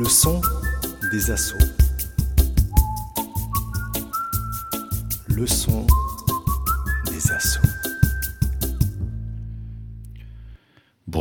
Le son des assauts. Le son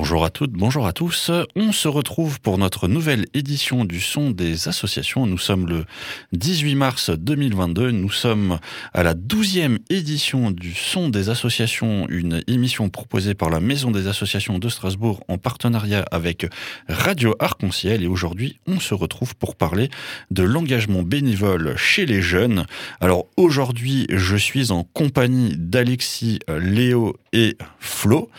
Bonjour à toutes, bonjour à tous. On se retrouve pour notre nouvelle édition du Son des associations. Nous sommes le 18 mars 2022. Nous sommes à la 12e édition du Son des associations, une émission proposée par la Maison des associations de Strasbourg en partenariat avec Radio Arc-en-Ciel. Et aujourd'hui, on se retrouve pour parler de l'engagement bénévole chez les jeunes. Alors aujourd'hui, je suis en compagnie d'Alexis, Léo et Flo,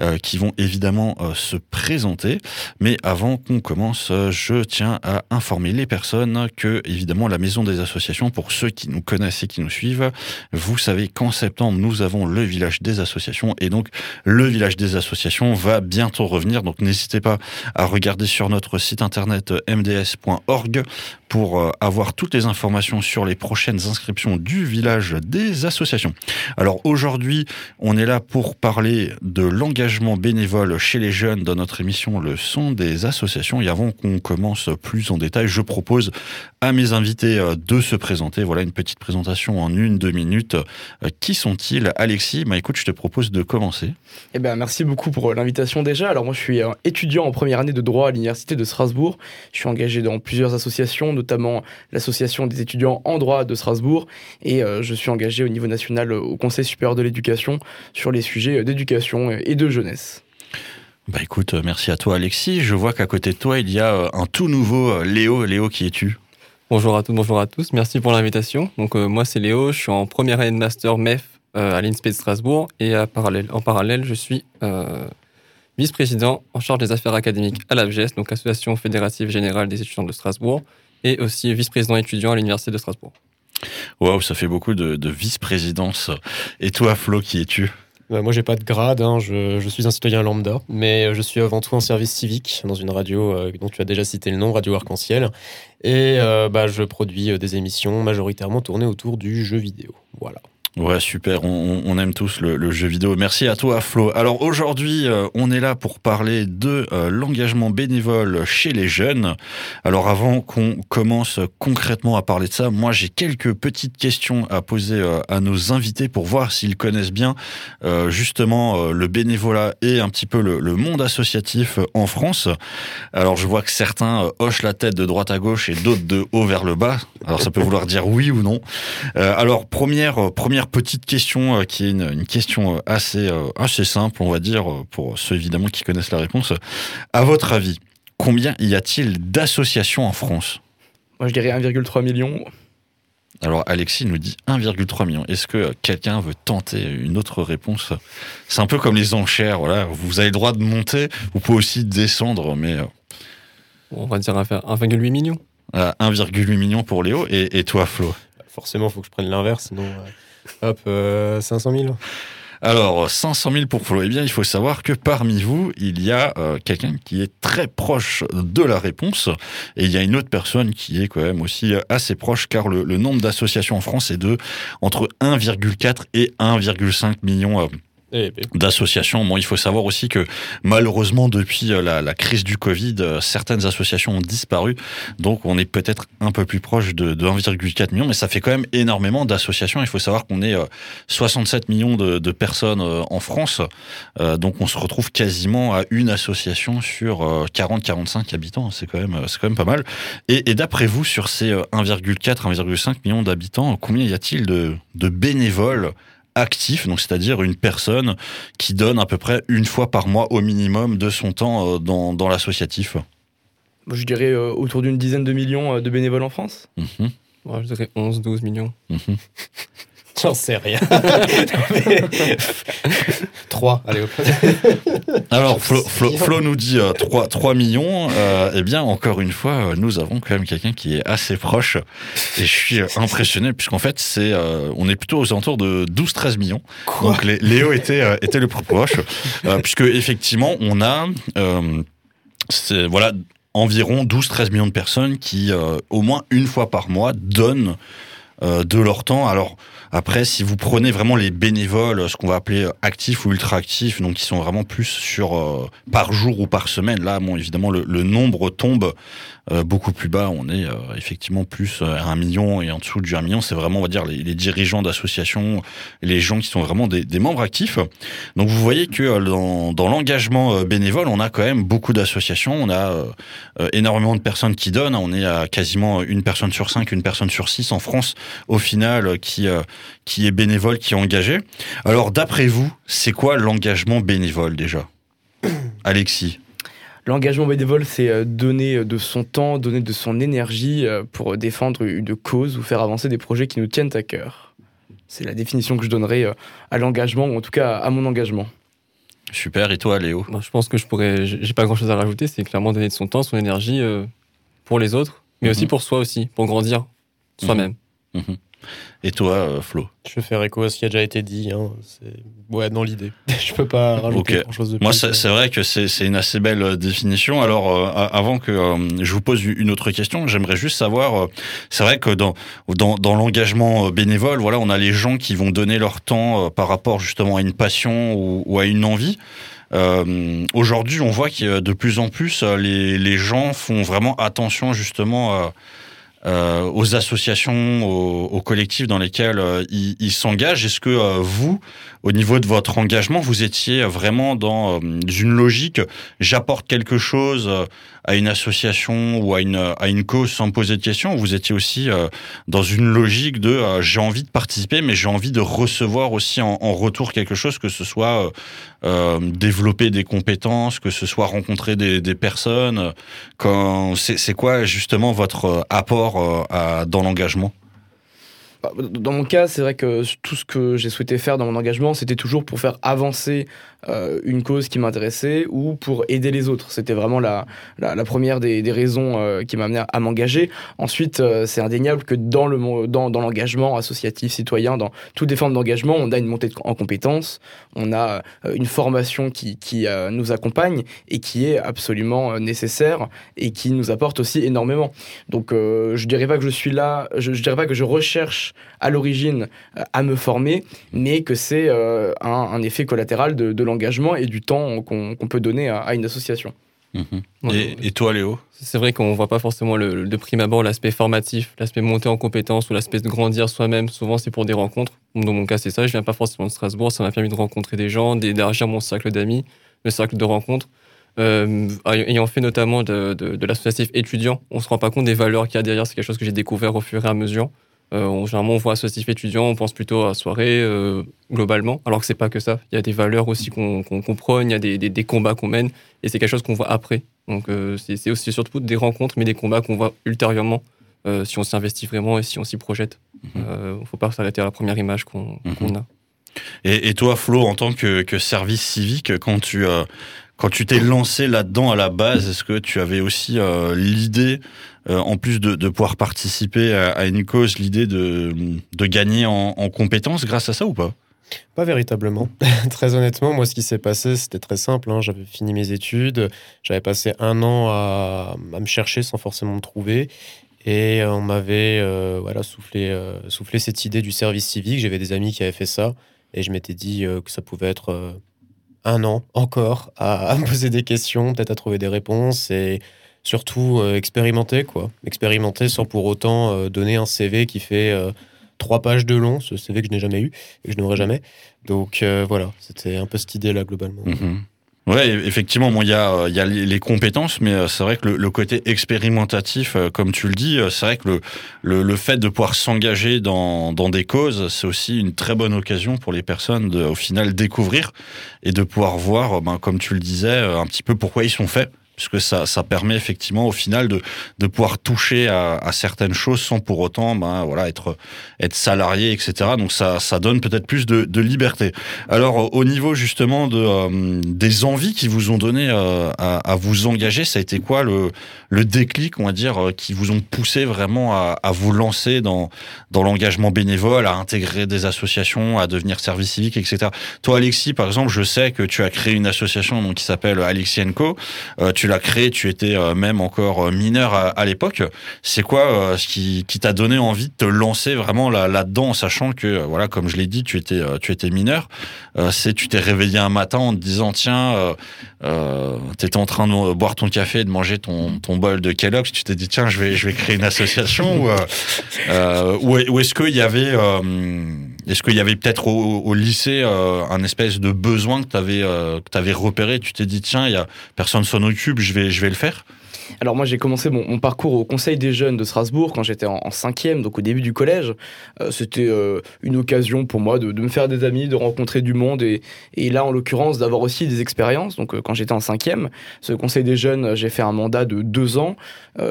euh, qui vont évidemment euh, se présenter. Mais avant qu'on commence, euh, je tiens à informer les personnes que, évidemment, la Maison des Associations, pour ceux qui nous connaissent et qui nous suivent, vous savez qu'en septembre, nous avons le village des associations. Et donc, le village des associations va bientôt revenir. Donc, n'hésitez pas à regarder sur notre site internet mds.org pour euh, avoir toutes les informations sur les prochaines inscriptions du village des associations. Alors aujourd'hui, on est là pour parler de l'engagement bénévole chez les jeunes dans notre émission Le son des associations. Et avant qu'on commence plus en détail, je propose à mes invités euh, de se présenter. Voilà une petite présentation en une, deux minutes. Euh, qui sont-ils? Alexis, bah écoute, je te propose de commencer. Eh ben, merci beaucoup pour l'invitation déjà. Alors moi, je suis étudiant en première année de droit à l'Université de Strasbourg. Je suis engagé dans plusieurs associations, notamment l'association des étudiants en droit de Strasbourg, et euh, je suis engagé au niveau national au Conseil supérieur de l'éducation sur les sujets d'éducation et de jeunesse. Bah écoute, euh, merci à toi Alexis. Je vois qu'à côté de toi, il y a euh, un tout nouveau Léo. Léo, qui es-tu? Bonjour à tous, bonjour à tous. Merci pour l'invitation. Donc moi c'est Léo, je suis en première année de master MEF à l'INSPE de Strasbourg et en parallèle je suis vice-président en charge des affaires académiques à l'ABGES, donc l'Association fédérative générale des étudiants de Strasbourg et aussi vice-président étudiant à l'Université de Strasbourg. Waouh, ça fait beaucoup de, vice-présidence. Et toi, Flo, qui es-tu? Bah, moi, j'ai pas de grade, hein. je, suis un citoyen lambda, mais je suis avant tout en service civique dans une radio euh, dont tu as déjà cité le nom, Radio Arc-en-Ciel. Et euh, bah, je produis euh, des émissions majoritairement tournées autour du jeu vidéo. Voilà. Ouais, super. On, aime tous le, jeu vidéo. Merci à toi, Flo. Alors aujourd'hui, euh, on est là pour parler de euh, l'engagement bénévole chez les jeunes. Alors avant qu'on commence concrètement à parler de ça, moi j'ai quelques petites questions à poser euh, à nos invités pour voir s'ils connaissent bien justement le bénévolat et un petit peu le, le, monde associatif en France. Alors je vois que certains hochent la tête de droite à gauche et d'autres de haut vers le bas. Alors ça peut vouloir dire oui ou non. alors première première petite question euh, qui est une, question euh, assez, euh, assez simple, on va dire, pour ceux évidemment qui connaissent la réponse. À votre avis, combien y a-t-il d'associations en France? Moi, je dirais 1,3 million. Alors Alexis nous dit 1,3 million. Est-ce que quelqu'un veut tenter une autre réponse? C'est un peu comme les enchères. Voilà, vous avez le droit de monter, vous pouvez aussi descendre, mais on va dire 1,8 million. 1,8 million pour Léo et, et toi Flo? Forcément, il faut que je prenne l'inverse, sinon. Hop, 500 euh, 000 alors, 500 000 pour Flo. Eh bien, il faut savoir que parmi vous, il y a euh, quelqu'un qui est très proche de la réponse. Et il y a une autre personne qui est quand même aussi assez proche, car le, nombre d'associations en France est de entre 1,4 et 1,5 million euh. D'associations. Bon, il faut savoir aussi que malheureusement, depuis euh, la, crise du Covid, euh, certaines associations ont disparu. Donc, on est peut-être un peu plus proche de, 1,4 million, mais ça fait quand même énormément d'associations. Il faut savoir qu'on est 67 euh, millions de, personnes en France. donc, on se retrouve quasiment à une association sur 40-45 habitants. C'est quand même, quand même pas mal. Et, d'après vous, sur ces 1,4, 1,5 millions d'habitants, combien y a-t-il de, de bénévoles actif, donc c'est-à-dire une personne qui donne à peu près une fois par mois au minimum de son temps euh, dans, dans l'associatif Je dirais euh, autour d'une dizaine de millions euh, de bénévoles en France. Mhm. je dirais 11-12 millions. Mhm. J'en sais rien. 3, allez hop. Alors, Flo, nous dit 3, euh, 3, millions. Euh, eh bien, encore une fois, euh, nous avons quand même quelqu'un qui est assez proche. Et je suis impressionné, puisqu'en fait, c'est, on est plutôt aux alentours de 12-13 millions. Donc, Léo était, était le plus proche. puisque, effectivement, on a. voilà, environ 12-13 millions de personnes qui, au moins une fois par mois, donnent euh, de leur temps. Alors après, si vous prenez vraiment les bénévoles, ce qu'on va appeler actifs ou ultra actifs, donc qui sont vraiment plus sur euh, par jour ou par semaine, là, bon, évidemment, le, nombre tombe beaucoup plus bas. On est euh, effectivement plus à un million et en dessous du 1 million. C'est vraiment, on va dire, les, dirigeants d'associations, les gens qui sont vraiment des, membres actifs. Donc vous voyez que dans, dans l'engagement bénévole, on a quand même beaucoup d'associations. On a euh, énormément de personnes qui donnent. On est à quasiment une personne sur cinq, une personne sur six en France, au final, qui, qui est bénévole, qui est engagé. Alors d'après vous, c'est quoi l'engagement bénévole déjà? Alexis L'engagement bénévole, c'est donner de son temps, donner de son énergie pour défendre une cause ou faire avancer des projets qui nous tiennent à cœur. C'est la définition que je donnerais à l'engagement, ou en tout cas à mon engagement. Super, et toi Léo? Je pense que je pourrais, j'ai pas grand chose à rajouter, c'est clairement donner de son temps, son énergie pour les autres, mais mmh. aussi pour soi aussi, pour grandir soi-même. Mmh. Mmh. Et toi, euh, Flo Je vais faire écho à ce qui a déjà été dit. Hein. Ouais, dans l'idée. je peux pas rajouter okay. grand-chose de plus. Moi, c'est vrai que c'est une assez belle euh, définition. Alors, euh, avant que euh, je vous pose une autre question, j'aimerais juste savoir. Euh, c'est vrai que dans dans, dans l'engagement bénévole, voilà, on a les gens qui vont donner leur temps par rapport justement à une passion ou, ou à une envie. Euh, Aujourd'hui, on voit que de plus en plus, les, les gens font vraiment attention justement à euh, aux associations, aux, aux, collectifs dans lesquels euh, ils, s'engagent. Est-ce que euh, vous, au niveau de votre engagement, vous étiez vraiment dans une logique j'apporte quelque chose à une association ou à une, à une cause sans poser de questions Vous étiez aussi dans une logique de j'ai envie de participer, mais j'ai envie de recevoir aussi en, retour quelque chose, que ce soit euh, développer des compétences, que ce soit rencontrer des, personnes. C'est quoi justement votre apport dans l'engagement? Dans mon cas, c'est vrai que tout ce que j'ai souhaité faire dans mon engagement, c'était toujours pour faire avancer euh, une cause qui m'intéressait ou pour aider les autres. C'était vraiment la, la, première des, des raisons euh, qui m'amenait à m'engager. Ensuite, euh, c'est indéniable que dans le dans, dans l'engagement associatif, citoyen, dans toutes les formes d'engagement, on a une montée en compétences, on a une formation qui, qui nous accompagne et qui est absolument nécessaire et qui nous apporte aussi énormément. Donc, je dirais pas que je suis là, je, je dirais pas que je recherche à l'origine à me former, mais que c'est un, un, effet collatéral de, de l'engagement et du temps qu'on qu peut donner à, à une association. Mmh. Et, et, toi, Léo C'est vrai qu'on ne voit pas forcément le, de prime abord l'aspect formatif, l'aspect monter en compétences ou l'aspect de grandir soi-même. Souvent, c'est pour des rencontres. Dans mon cas, c'est ça. Je viens pas forcément de Strasbourg. Ça m'a permis de rencontrer des gens, d'élargir mon cercle d'amis, le cercle de rencontres. Euh, ayant fait notamment de, de, de l'associatif étudiant, on se rend pas compte des valeurs qu'il y a derrière. C'est quelque chose que j'ai découvert au fur et à mesure. Euh, on, généralement, on voit associatif étudiant, on pense plutôt à soirée euh, globalement, alors que c'est pas que ça. Il y a des valeurs aussi qu'on qu qu prône, il y a des, des, des combats qu'on mène, et c'est quelque chose qu'on voit après. Donc euh, c'est aussi surtout des rencontres, mais des combats qu'on voit ultérieurement euh, si on s'investit vraiment et si on s'y projette. Il mm -hmm. faut pas s'arrêter à la première image qu'on mm -hmm. qu a. Et, et, toi, Flo, en tant que, que service civique, quand tu quand tu t'es lancé là-dedans à la base, est-ce que tu avais aussi euh, l'idée, euh, en plus de, pouvoir participer à, une cause, l'idée de, de gagner en, en compétences grâce à ça ou pas? Pas véritablement. très honnêtement, moi, ce qui s'est passé, c'était très simple. Hein. J'avais fini mes études, j'avais passé un an à, à, me chercher sans forcément me trouver. Et on m'avait euh, voilà, soufflé, soufflé cette idée du service civique. J'avais des amis qui avaient fait ça. Et je m'étais dit que ça pouvait être un an encore à, me poser des questions, peut-être à trouver des réponses et surtout euh, expérimenter quoi. Expérimenter sans pour autant euh, donner un CV qui fait euh, trois pages de long, ce CV que je n'ai jamais eu et que je n'aurai jamais. Donc voilà, c'était un peu cette idée là globalement. Mm -hmm. Ouais, effectivement, bon, il y a, y a les compétences, mais c'est vrai que le, le, côté expérimentatif, comme tu le dis, c'est vrai que le, le, le, fait de pouvoir s'engager dans, dans des causes, c'est aussi une très bonne occasion pour les personnes de, au final, découvrir et de pouvoir voir, ben, comme tu le disais, un petit peu pourquoi ils sont faits puisque ça, ça permet effectivement au final de, de pouvoir toucher à, à certaines choses sans pour autant ben, voilà, être, être salarié, etc. Donc ça, ça donne peut-être plus de, de, liberté. Alors au niveau justement de, euh, des envies qui vous ont donné euh, à, à, vous engager, ça a été quoi le, le déclic, on va dire, euh, qui vous ont poussé vraiment à, à vous lancer dans, dans l'engagement bénévole, à intégrer des associations, à devenir service civique, etc. Toi Alexis, par exemple, je sais que tu as créé une association donc, qui s'appelle Alexis Co. Euh, tu l'as créé, tu étais même encore mineur à, l'époque. C'est quoi ce qui, qui t'a donné envie de te lancer vraiment là, là-dedans, sachant que, voilà, comme je l'ai dit, tu étais, tu étais mineur. c'est, tu t'es réveillé un matin en te disant, tiens, tu étais en train de boire ton café et de manger ton, ton de Kellogg's, tu t'es dit, tiens, je vais, je vais créer une association ou, ou, est-ce qu'il y avait, est-ce qu'il y avait peut-être au, lycée un espèce de besoin que tu avais, que avais repéré, tu t'es dit, tiens, il y a personne s'en occupe, je vais, je vais le faire? Alors moi j'ai commencé mon, parcours au Conseil des jeunes de Strasbourg quand j'étais en, cinquième, donc au début du collège. Euh, c'était euh, une occasion pour moi de, me faire des amis, de rencontrer du monde et, là en l'occurrence d'avoir aussi des expériences. Donc euh, quand j'étais en cinquième, ce Conseil des jeunes, j'ai fait un mandat de deux ans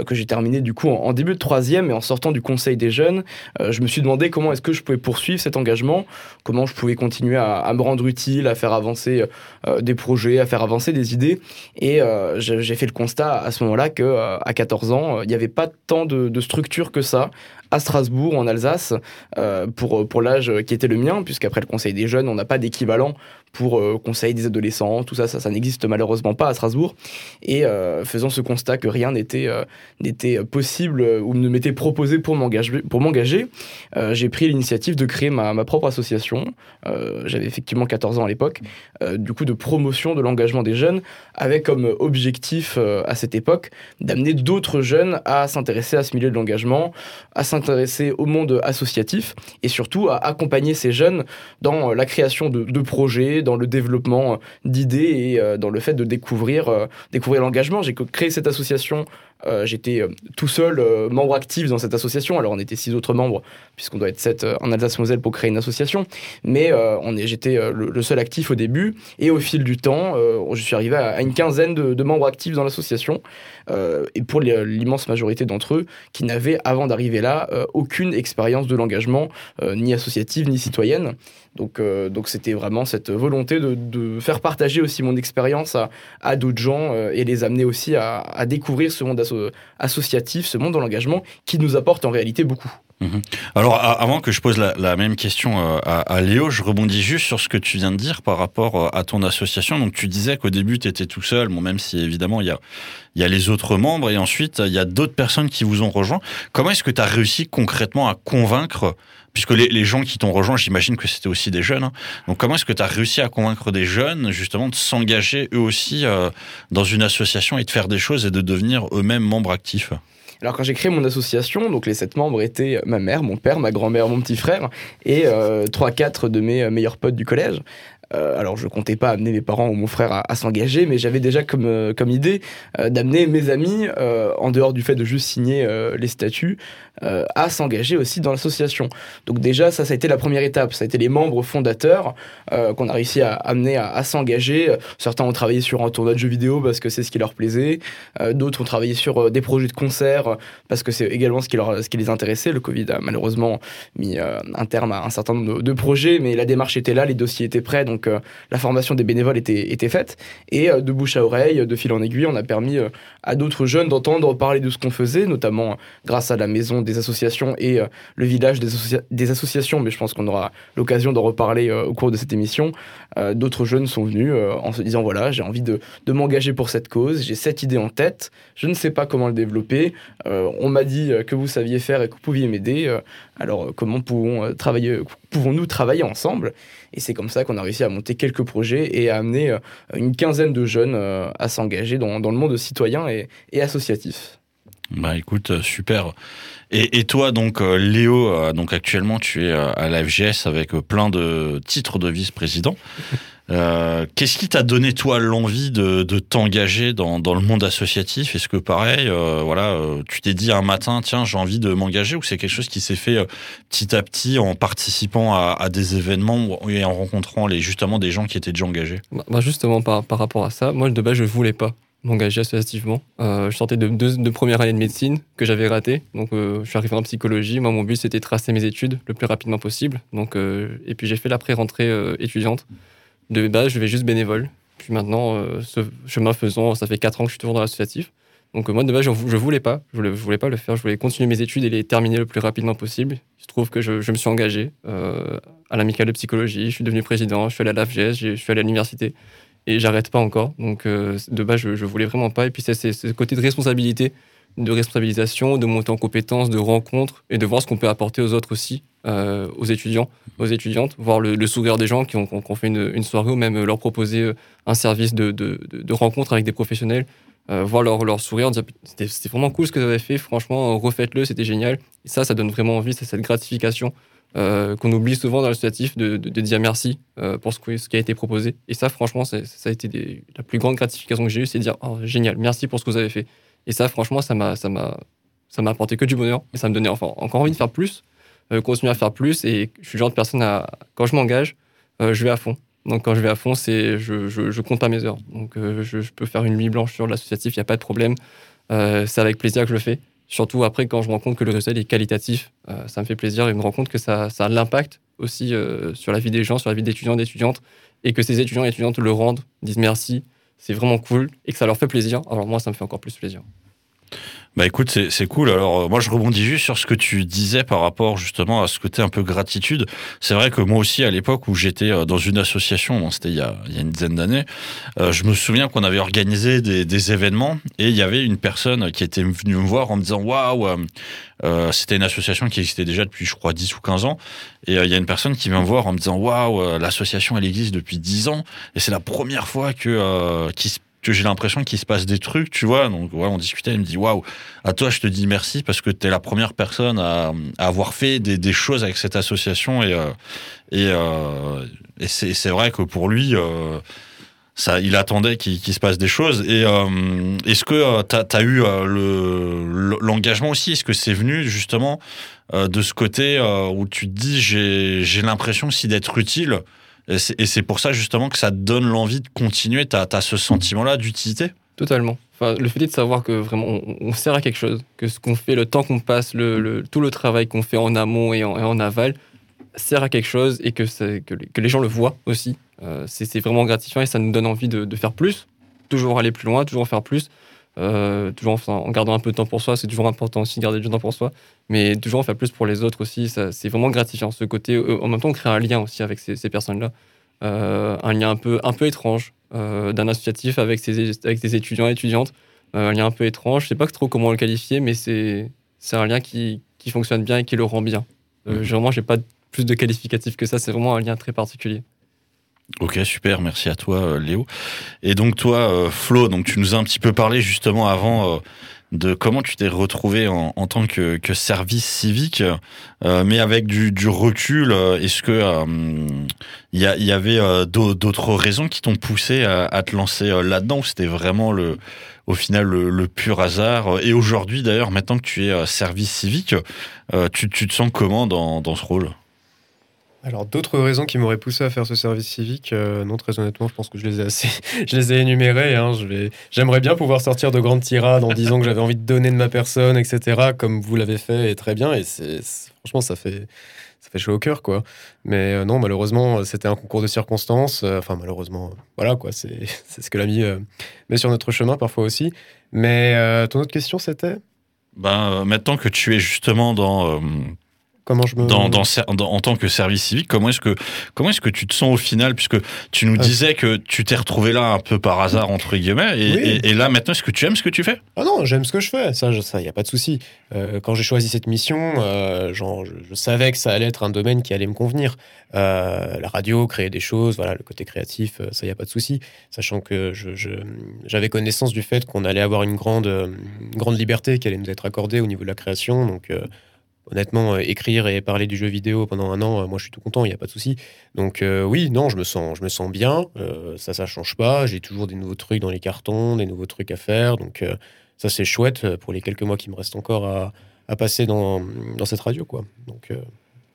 que j'ai terminé du coup en, début de troisième et en sortant du Conseil des jeunes, je me suis demandé comment est-ce que je pouvais poursuivre cet engagement, comment je pouvais continuer à me rendre utile, à faire avancer des projets, à faire avancer des idées et j'ai fait le constat à ce moment-là qu'à euh, à 14 ans, il n'y avait pas tant de, structures que ça à Strasbourg, en Alsace, euh, pour, pour l'âge qui était le mien, puisqu'après le Conseil des jeunes, on n'a pas d'équivalent pour euh, Conseil des adolescents, tout ça, ça, n'existe malheureusement pas à Strasbourg. Et euh, faisant ce constat que rien n'était n'était possible ou ne m'était proposé pour m'engager, pour j'ai pris l'initiative de créer ma, ma propre association. J'avais effectivement 14 ans à l'époque, du coup de promotion de l'engagement des jeunes, avec comme objectif à cette époque d'amener d'autres jeunes à s'intéresser à ce milieu de l'engagement, à s'intéresser au monde associatif et surtout à accompagner ces jeunes dans la création de, projets, dans le développement d'idées et euh, dans le fait de découvrir, euh, découvrir l'engagement. J'ai créé cette association euh, j'étais euh, tout seul euh, membre actif dans cette association. Alors on était six autres membres, puisqu'on doit être sept en Alsace-Moselle pour créer une association. Mais j'étais le, seul actif au début. Et au fil du temps, je suis arrivé à, une quinzaine de, membres actifs dans l'association. et pour l'immense majorité d'entre eux, qui n'avaient avant d'arriver là aucune expérience de l'engagement, ni associative, ni citoyenne. Donc, donc c'était vraiment cette volonté de, faire partager aussi mon expérience à, d'autres gens et les amener aussi à, à découvrir ce monde associatif, ce monde de l'engagement, qui nous apporte en réalité beaucoup. Mhm. Alors, avant que je pose la, même question euh, à, Léo, je rebondis juste sur ce que tu viens de dire par rapport euh, à ton association. Donc, tu disais qu'au début, tu étais tout seul, même si évidemment, il y a, il y a les autres membres et ensuite, il y a d'autres personnes qui vous ont rejoint. Comment est-ce que tu as réussi concrètement à convaincre puisque les, gens qui t'ont rejoint, j'imagine que c'était aussi des jeunes. Hein. Donc comment est-ce que tu as réussi à convaincre des jeunes justement de s'engager eux aussi euh, dans une association et de faire des choses et de devenir eux-mêmes membres actifs? Alors quand j'ai créé mon association, donc les sept membres étaient ma mère, mon père, ma grand-mère, mon petit frère et euh, trois, quatre de mes meilleurs potes du collège. Euh, alors, je comptais pas amener mes parents ou mon frère à, s'engager, mais j'avais déjà comme, euh, idée euh, d'amener mes amis, en dehors du fait de juste signer les statuts, à s'engager aussi dans l'association. Donc déjà, ça, ça a été la première étape. Ça a été les membres fondateurs qu'on a réussi à amener à, s'engager. Certains ont travaillé sur un tournoi de jeux vidéo parce que c'est ce qui leur plaisait. D'autres ont travaillé sur des projets de concerts parce que c'est également ce qui, leur, ce qui les intéressait. Le Covid a malheureusement mis un terme à un certain nombre de, de projets, mais la démarche était là, les dossiers étaient prêts. Donc euh, la formation des bénévoles était, était faite. Et euh, de bouche à oreille, de fil en aiguille, on a permis euh, à d'autres jeunes d'entendre parler de ce qu'on faisait, notamment grâce à la maison des associations et le village des, associations, mais je pense qu'on aura l'occasion d'en reparler au cours de cette émission. d'autres jeunes sont venus en se disant, voilà, j'ai envie de, de m'engager pour cette cause, j'ai cette idée en tête, je ne sais pas comment le développer, on m'a dit que vous saviez faire et que vous pouviez m'aider, alors comment pouvons travailler, pouvons-nous travailler ensemble? Et c'est comme ça qu'on a réussi à monter quelques projets et à amener euh, une quinzaine de jeunes euh, à s'engager dans, le monde citoyen et, associatif. Bah écoute, euh, super. Et, toi, donc, Léo, donc actuellement, tu es à la FGS avec plein de titres de vice-président. Euh, qu'est-ce qui t'a donné toi l'envie de, t'engager dans, le monde associatif? Est-ce que pareil, euh, voilà, euh, tu t'es dit un matin, tiens, j'ai envie de m'engager, ou c'est quelque chose qui s'est fait petit à petit en participant à, des événements et en rencontrant les, justement des gens qui étaient déjà engagés? Bah, bah, Justement, par, par rapport à ça, moi de base, je voulais pas m'engager associativement. je sortais de deux premières années de médecine que j'avais raté. Donc, je suis arrivé en psychologie. Moi, mon but, c'était de tracer mes études le plus rapidement possible. Donc, et puis, j'ai fait l'après-rentrée étudiante de base, je vais juste bénévole. Puis maintenant, euh, ce chemin faisant, ça fait 4 ans que je suis toujours dans l'associatif. Donc euh, moi, de base, je, ne voulais pas. Je voulais, voulais pas le faire. Je voulais continuer mes études et les terminer le plus rapidement possible. Il se trouve que je, me suis engagé euh, à l'amicale de psychologie. Je suis devenu président. Je suis allé à l'AFGS. Je suis allé à l'université. Et j'arrête pas encore. Donc euh, de base, je, je voulais vraiment pas. Et puis c'est ce côté de responsabilité, de responsabilisation, de monter en compétences, de rencontres et de voir ce qu'on peut apporter aux autres aussi, euh, aux étudiants, aux étudiantes, voir le, sourire des gens qui ont, fait une, soirée ou même leur proposer euh, un service de, rencontre avec des professionnels. voir leur, leur sourire, c'était vraiment cool ce que vous avez fait, franchement, refaites-le, c'était génial. Et ça, ça donne vraiment envie, c'est cette gratification euh, qu'on oublie souvent dans l'associatif de, de, dire merci euh, pour ce, qui a été proposé. Et ça, franchement, ça a été la plus grande gratification que j'ai eue, c'est de dire oh, génial, merci pour ce que vous avez fait. Et ça, franchement, ça m'a, apporté que du bonheur et ça me donnait encore envie de faire plus, euh, continuer à faire plus. Et je suis le genre de personne à, quand je m'engage, euh, je vais à fond. Donc quand je vais à fond, c'est je, compte pas mes heures. Donc je, je peux faire une nuit blanche sur l'associatif, il n'y a pas de problème. C'est avec plaisir que je le fais. Surtout après, quand je me rends compte que le résultat est qualitatif, euh, ça me fait plaisir et je me rends compte que ça, ça a l'impact aussi euh, sur la vie des gens, sur la vie d'étudiants et d'étudiantes, et que ces étudiants et étudiantes le rendent, disent merci, c'est vraiment cool, et que ça leur fait plaisir. Alors moi, ça me fait encore plus plaisir. Bah écoute, c'est cool. Alors euh, moi je rebondis juste sur ce que tu disais par rapport justement à ce côté un peu gratitude. C'est vrai que moi aussi à l'époque où j'étais euh, dans une association, bon, c'était il, y a- il y a une dizaine d'années, euh, je me souviens qu'on avait organisé des, des événements et il y avait une personne qui était venue me voir en me disant waouh, euh, c'était une association qui existait déjà depuis je crois 10 ou 15 ans et il y a une personne qui vient me voir en me disant waouh, l'association elle existe depuis 10 ans et c'est la première fois que euh, qu'il se- que j'ai l'impression qu'il se passe des trucs, tu vois. Donc, ouais, on discutait, il me dit, waouh, à toi, je te dis merci parce que tu es la première personne à, avoir fait des, choses avec cette association. Et, euh, et, euh, c'est vrai que pour lui, euh, ça, il attendait qu'il se passe des choses. Et euh, est-ce que tu as, eu le- l'engagement aussi? Est-ce que c'est venu justement de ce côté où tu te dis, j'ai l'impression aussi d'être utile et c'est- pour ça justement que ça donne l'envie de continuer. Tu as, ce sentiment-là d'utilité? Totalement. Enfin, le fait de savoir que vraiment on, sert à quelque chose, que ce qu'on fait, le temps qu'on passe, le, tout le travail qu'on fait en amont et en, aval sert à quelque chose et que, que, les, gens le voient aussi. Euh, c'est vraiment gratifiant et ça nous donne envie de, de faire plus, toujours aller plus loin, toujours faire plus, euh, toujours en, en gardant un peu de temps pour soi. C'est toujours important aussi de garder du temps pour soi, mais toujours en faire plus pour les autres aussi. ça- C'est vraiment gratifiant. Ce côté, euh, en même temps, on crée un lien aussi avec ces, ces personnes-là, Euh, un lien un peu, un peu étrange euh, d'un associatif avec ses, avec des étudiants et étudiantes. Un lien un peu étrange. Je sais pas trop comment le qualifier, mais c'est c'est un lien qui, qui fonctionne bien et qui le rend bien. J'ai- Vraiment, j'ai pas plus de qualificatif que ça. C'est vraiment un lien très particulier. Ok, super, merci à toi, euh, Léo. Et donc toi, euh, Flo, donc tu nous as un petit peu parlé justement avant euh, de comment tu t'es retrouvé en, tant que, service civique, mais avec du, recul, est-ce que il y, avait d'au- d'autres raisons qui t'ont poussé à, te lancer là-dedans ou c'était vraiment le, au final le, pur hasard Et aujourd'hui, d'ailleurs, maintenant que tu es service civique, tu, te sens comment dans ce rôle? Alors, d'autres raisons qui m'auraient poussé à faire ce service civique, euh, non, très honnêtement, je pense que je les ai assez, je les ai énumérées. hein. J'aimerais bien pouvoir sortir de grandes tirades en disant que j'avais envie de donner de ma personne, etc., comme vous l'avez fait, et très bien. Et c'est, franchement, ça fait, ça fait chaud au cœur, quoi. Mais euh, non, malheureusement, c'était un concours de circonstances. Euh, Enfin, malheureusement, voilà, quoi. C'est, ce que l'ami met sur notre chemin parfois aussi. Mais ton autre question, c'était? Ben, maintenant que tu es justement dans, comment je me. dans, dans, ser- dans- en tant que service civique, comment est-ce que comment est-ce que tu te sens au final, puisque tu nous Euh. disais que tu t'es retrouvé là un peu par hasard entre guillemets, et, Oui. et- et là maintenant, est-ce que tu aimes ce que tu fais? Ah non, j'aime ce que je fais, ça, il ça, y a pas de souci. Euh, quand j'ai choisi cette mission, euh, genre, je, je savais que ça allait être un domaine qui allait me convenir. Euh, la radio, créer des choses, voilà, le côté créatif, euh, ça y a pas de souci. Sachant que j'avais connaissance du fait qu'on allait avoir une grande, euh, une grande liberté qui allait nous être accordée au niveau de la création. Donc, euh, honnêtement, euh, écrire et parler du jeu vidéo pendant un an, euh, moi, je suis tout content, il y a pas de souci. Donc, euh, oui, non, je me sens, je me sens bien. Ça, ça change pas. J'ai toujours des nouveaux trucs dans les cartons, des nouveaux trucs à faire. Donc, ça c'est chouette pour les quelques mois qui me restent encore à, passer dans, cette radio quoi. Donc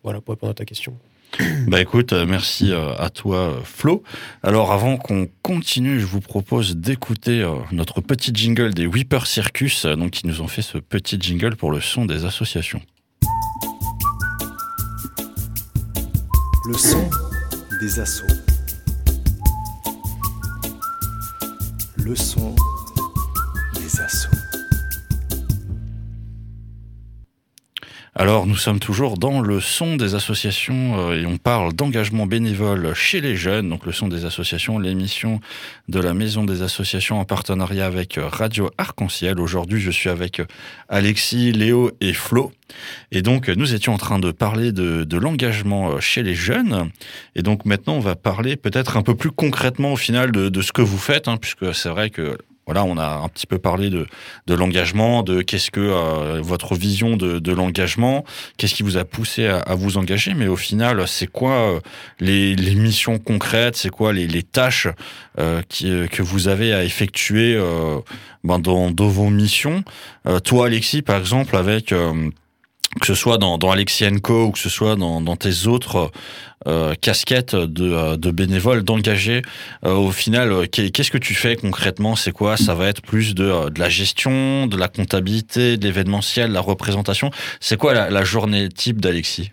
voilà pour répondre à ta question. Bah écoute, merci à toi Flo. Alors avant qu'on continue, je vous propose d'écouter notre petit jingle des Whipper Circus, donc qui nous ont fait ce petit jingle pour le son des associations. Le son des assauts. Le son des assauts. Alors, nous sommes toujours dans le son des associations euh, et on parle d'engagement bénévole chez les jeunes. Donc, le son des associations, l'émission de la Maison des associations en partenariat avec euh, Radio Arc-en-Ciel. Aujourd'hui, je suis avec euh, Alexis, Léo et Flo. Et donc, nous étions en train de parler de, l'engagement chez les jeunes. Et donc, maintenant, on va parler peut-être un peu plus concrètement au final de, de ce que vous faites, hein, puisque c'est vrai que voilà, on a un petit peu parlé de, de l'engagement, de qu'est-ce que euh, votre vision de, de l'engagement, qu'est-ce qui vous a poussé à, à, vous engager, mais au final, c'est quoi euh, les, les, missions concrètes, c'est quoi les, les tâches euh, qui, que vous avez à effectuer euh, ben dans, dans, vos missions? Euh, toi, Alexis, par exemple, avec que ce soit dans, dans Alexis Co ou que ce soit dans, dans tes autres euh, casquettes de, de bénévoles, d'engagés, euh, au final, qu'est-ce que tu fais concrètement? C'est quoi? Ça va être plus de, de la gestion, de la comptabilité, de l'événementiel, la représentation? C'est quoi la, la journée type d'Alexis?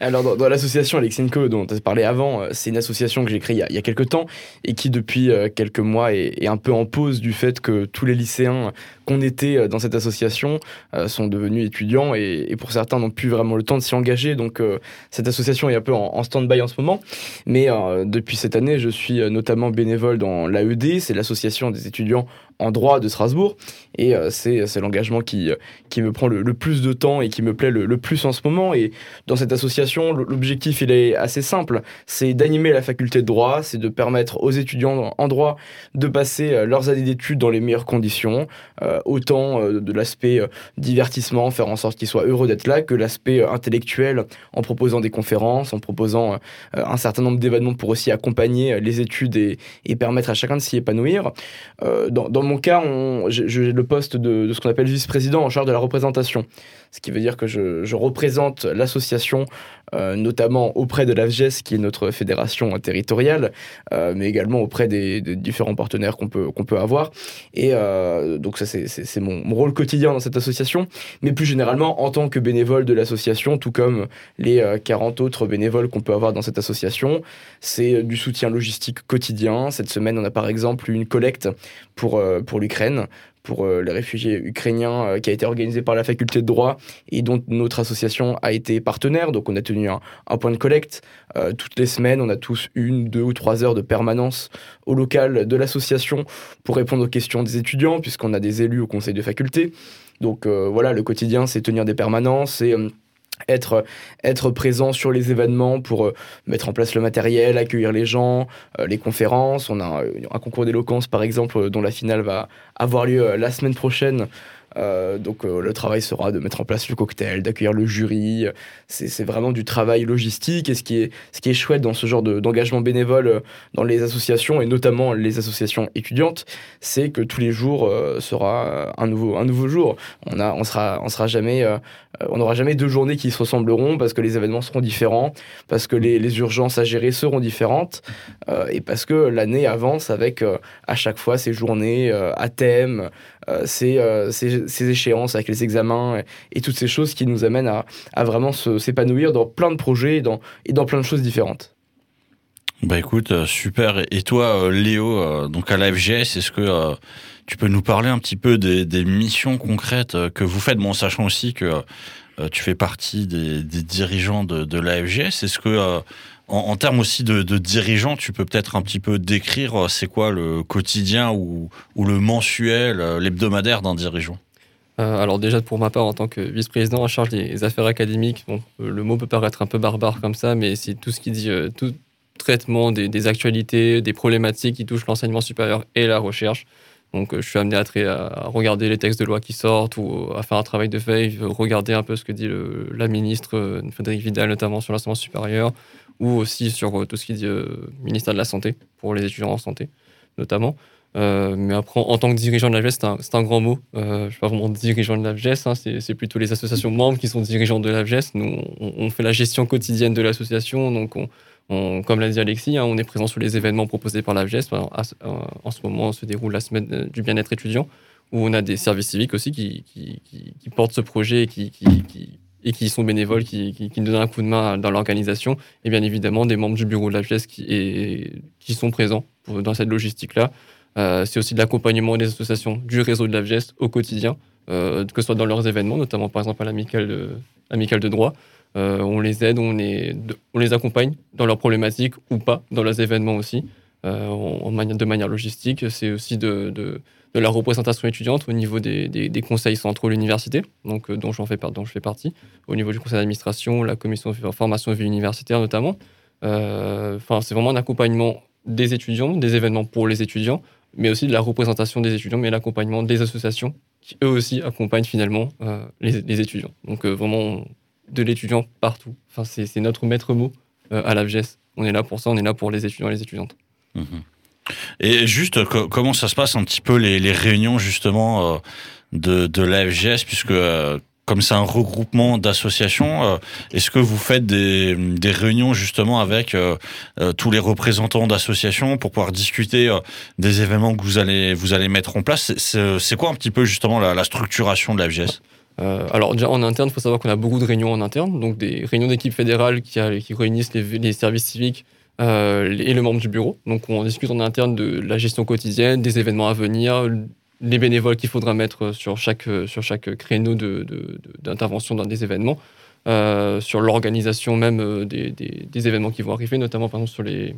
Alors, dans, dans l'association Alexinco, dont tu as parlé avant, c'est une association que j'ai créée il y, a, quelques temps et qui, depuis quelques mois, est, un peu en pause du fait que tous les lycéens qu'on était dans cette association euh, sont devenus étudiants et, pour certains n'ont plus vraiment le temps de s'y engager. Donc, euh, cette association est un peu en, stand-by en ce moment. Mais euh, depuis cette année, je suis notamment bénévole dans l'AED, c'est l'association des étudiants en droit de Strasbourg. Et euh, c'est l'engagement qui, qui me prend le, plus de temps et qui me plaît le, plus en ce moment. Et dans cette association, l'objectif, il est assez simple. C'est d'animer la faculté de droit, c'est de permettre aux étudiants en droit de passer leurs années d'études dans les meilleures conditions, euh, autant euh, de l'aspect divertissement, faire en sorte qu'ils soient heureux d'être là, que l'aspect intellectuel en proposant des conférences, en proposant un certain nombre d'événements pour aussi accompagner les études et, et permettre à chacun de s'y épanouir. dans, dans mon cas, j'ai le poste de ce qu'on appelle vice-président en charge de la représentation. Ce qui veut dire que je, représente l'association, euh, notamment auprès de l'AFGES, qui est notre fédération territoriale, euh, mais également auprès des, des différents partenaires qu'on peut, qu'on peut avoir. Et euh, donc, ça, c'est mon, mon, rôle quotidien dans cette association. Mais plus généralement, en tant que bénévole de l'association, tout comme les 40 autres bénévoles qu'on peut avoir dans cette association, c'est du soutien logistique quotidien. Cette semaine, on a par exemple une collecte pour, pour l'Ukraine pour euh, les réfugiés ukrainiens euh, qui a été organisé par la faculté de droit et dont notre association a été partenaire. Donc on a tenu un, un point de collecte. Euh, toutes les semaines, on a tous une, deux ou trois heures de permanence au local de l'association pour répondre aux questions des étudiants, puisqu'on a des élus au conseil de faculté. Donc voilà, le quotidien, c'est tenir des permanences et être, être présent sur les événements pour euh, mettre en place le matériel, accueillir les gens, euh, les conférences. On a un, un concours d'éloquence, par exemple, dont la finale va avoir lieu la semaine prochaine euh, donc euh, le travail sera de mettre en place le cocktail, d'accueillir le jury. C'est vraiment du travail logistique. Et ce qui est, ce qui est chouette dans ce genre d'engagement de, bénévole euh, dans les associations, et notamment les associations étudiantes, c'est que tous les jours euh, sera un nouveau, un nouveau jour. On, a, on sera, on sera jamais... Euh, on n'aura jamais deux journées qui se ressembleront parce que les événements seront différents, parce que les, les urgences à gérer seront différentes euh, et parce que l'année avance avec euh, à chaque fois ces journées euh, à thème, ces, ces, ces, échéances avec les examens et, toutes ces choses qui nous amènent à, vraiment s'épanouir dans plein de projets et dans, plein de choses différentes. Bah écoute, super. Et toi, Léo, donc à la FGS, est-ce que tu peux nous parler un petit peu des, missions concrètes que vous faites, bon, sachant aussi que euh, tu fais partie des, dirigeants de, de l'AFGS. Est-ce que, euh, en, termes aussi de, de dirigeants, tu peux peut-être un petit peu décrire euh, c'est quoi le quotidien ou, le mensuel, l'hebdomadaire d'un dirigeant? Euh, alors déjà pour ma part en tant que vice-président en charge des affaires académiques, le mot peut paraître un peu barbare comme ça, mais c'est tout ce qui dit euh, tout traitement des, actualités, des problématiques qui touchent l'enseignement supérieur et la recherche. Donc, euh, je suis amené à, à, regarder les textes de loi qui sortent ou à faire un travail de veille, regarder un peu ce que dit la ministre euh, Frédéric Vidal, notamment sur l'enseignement supérieur, ou aussi sur euh, tout ce qui dit euh, ministère de la Santé, pour les étudiants en santé, notamment. Euh, mais après, en tant que dirigeant de la VGES, c'est un, grand mot. Je ne suis pas vraiment dirigeant de la VGES, hein, c'est plutôt les associations membres qui sont dirigeants de la VGES. Nous, on, fait la gestion quotidienne de l'association, donc on, comme l'a dit Alexis, hein, on est présent sur les événements proposés par la VGES. En, ce moment, se déroule la semaine du bien-être étudiant, où on a des services civiques aussi qui, qui portent ce projet et qui, et qui sont bénévoles, qui, nous donnent un coup de main dans l'organisation. Et bien évidemment, des membres du bureau de la VGES qui, sont présents dans cette logistique-là. Euh, c'est aussi de l'accompagnement des associations du réseau de la VGES au quotidien, que ce soit dans leurs événements, notamment par exemple à l'amicale de, de droit. on les aide, on les, on les accompagne dans leurs problématiques ou pas, dans leurs événements aussi, manière, de manière logistique. C'est aussi de, la représentation étudiante au niveau des, conseils centraux de l'université, donc, fais, dont je fais partie, au niveau du conseil d'administration, la commission de formation et vie universitaire notamment. Enfin, c'est vraiment un accompagnement des étudiants, des événements pour les étudiants, mais aussi de la représentation des étudiants, mais l'accompagnement des associations qui eux aussi accompagnent finalement euh, les, étudiants. Donc euh, vraiment de l'étudiant partout. Enfin, c'est notre maître mot euh, à l'AFGES. On est là pour ça, on est là pour les étudiants et les étudiantes. Et juste, comment ça se passe un petit peu les, réunions justement de, de l'AFGS, puisque comme c'est un regroupement d'associations, euh, est-ce que vous faites des, des réunions justement avec euh, euh, tous les représentants d'associations pour pouvoir discuter des événements que vous allez vous allez mettre en place? C'est quoi un petit peu justement la, structuration de la FGS alors déjà en interne, il faut savoir qu'on a beaucoup de réunions en interne, donc des réunions d'équipe fédérale qui, qui réunissent les, services civiques et le membre du bureau. Donc on discute en interne de la gestion quotidienne, des événements à venir, les bénévoles qu'il faudra mettre sur chaque, sur chaque créneau d'intervention de, dans des événements, euh, sur l'organisation même euh, des, des, événements qui vont arriver, notamment par exemple sur les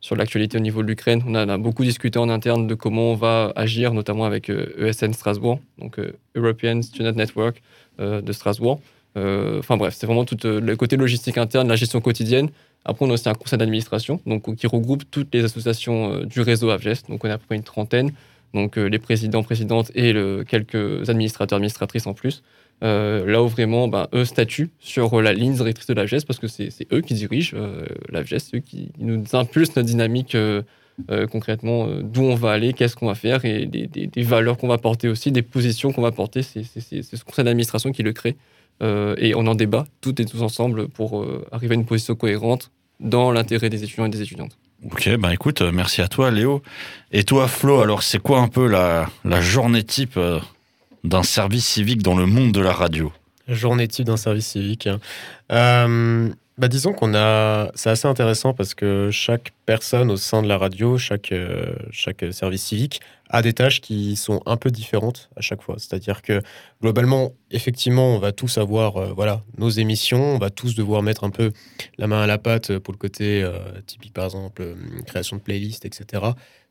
sur l'actualité au niveau de l'Ukraine. On a, beaucoup discuté en interne de comment on va agir, notamment avec ESN euh, e Strasbourg, donc European Student Network de Strasbourg. Enfin bref, c'est vraiment tout le côté logistique interne, la gestion quotidienne. Après, on a aussi un conseil d'administration donc, qui regroupe toutes les associations du réseau AVGES. Donc, on a à peu près une trentaine donc euh, les présidents, présidentes et quelques administrateurs, administratrices en plus. Euh, là où vraiment, ben, eux statuent sur la ligne directrice de la l'AFGES parce que c'est eux qui dirigent euh, la l'AFGES, eux qui nous impulsent notre dynamique concrètement, d'où on va aller, qu'est-ce qu'on va faire et des, valeurs qu'on va porter aussi, des positions qu'on va porter. C'est ce conseil d'administration qui le crée. Et on en débat toutes et tous ensemble pour arriver à une position cohérente dans l'intérêt des étudiants et des étudiantes. Ok, ben écoute, euh, merci à toi Léo. Et toi Flo, alors c'est quoi un peu la, la journée type euh, d'un service civique dans le monde de la radio? Journée type d'un service civique. Hein. Euh, bah disons qu'on a, c'est assez intéressant parce que chaque personne au sein de la radio, chaque, euh, chaque service civique a des tâches qui sont un peu différentes à chaque fois. C'est-à-dire que globalement, effectivement, on va tous avoir euh, voilà, nos émissions, on va tous devoir mettre un peu la main à la pâte pour le côté euh, typique, par exemple, création de playlist, etc.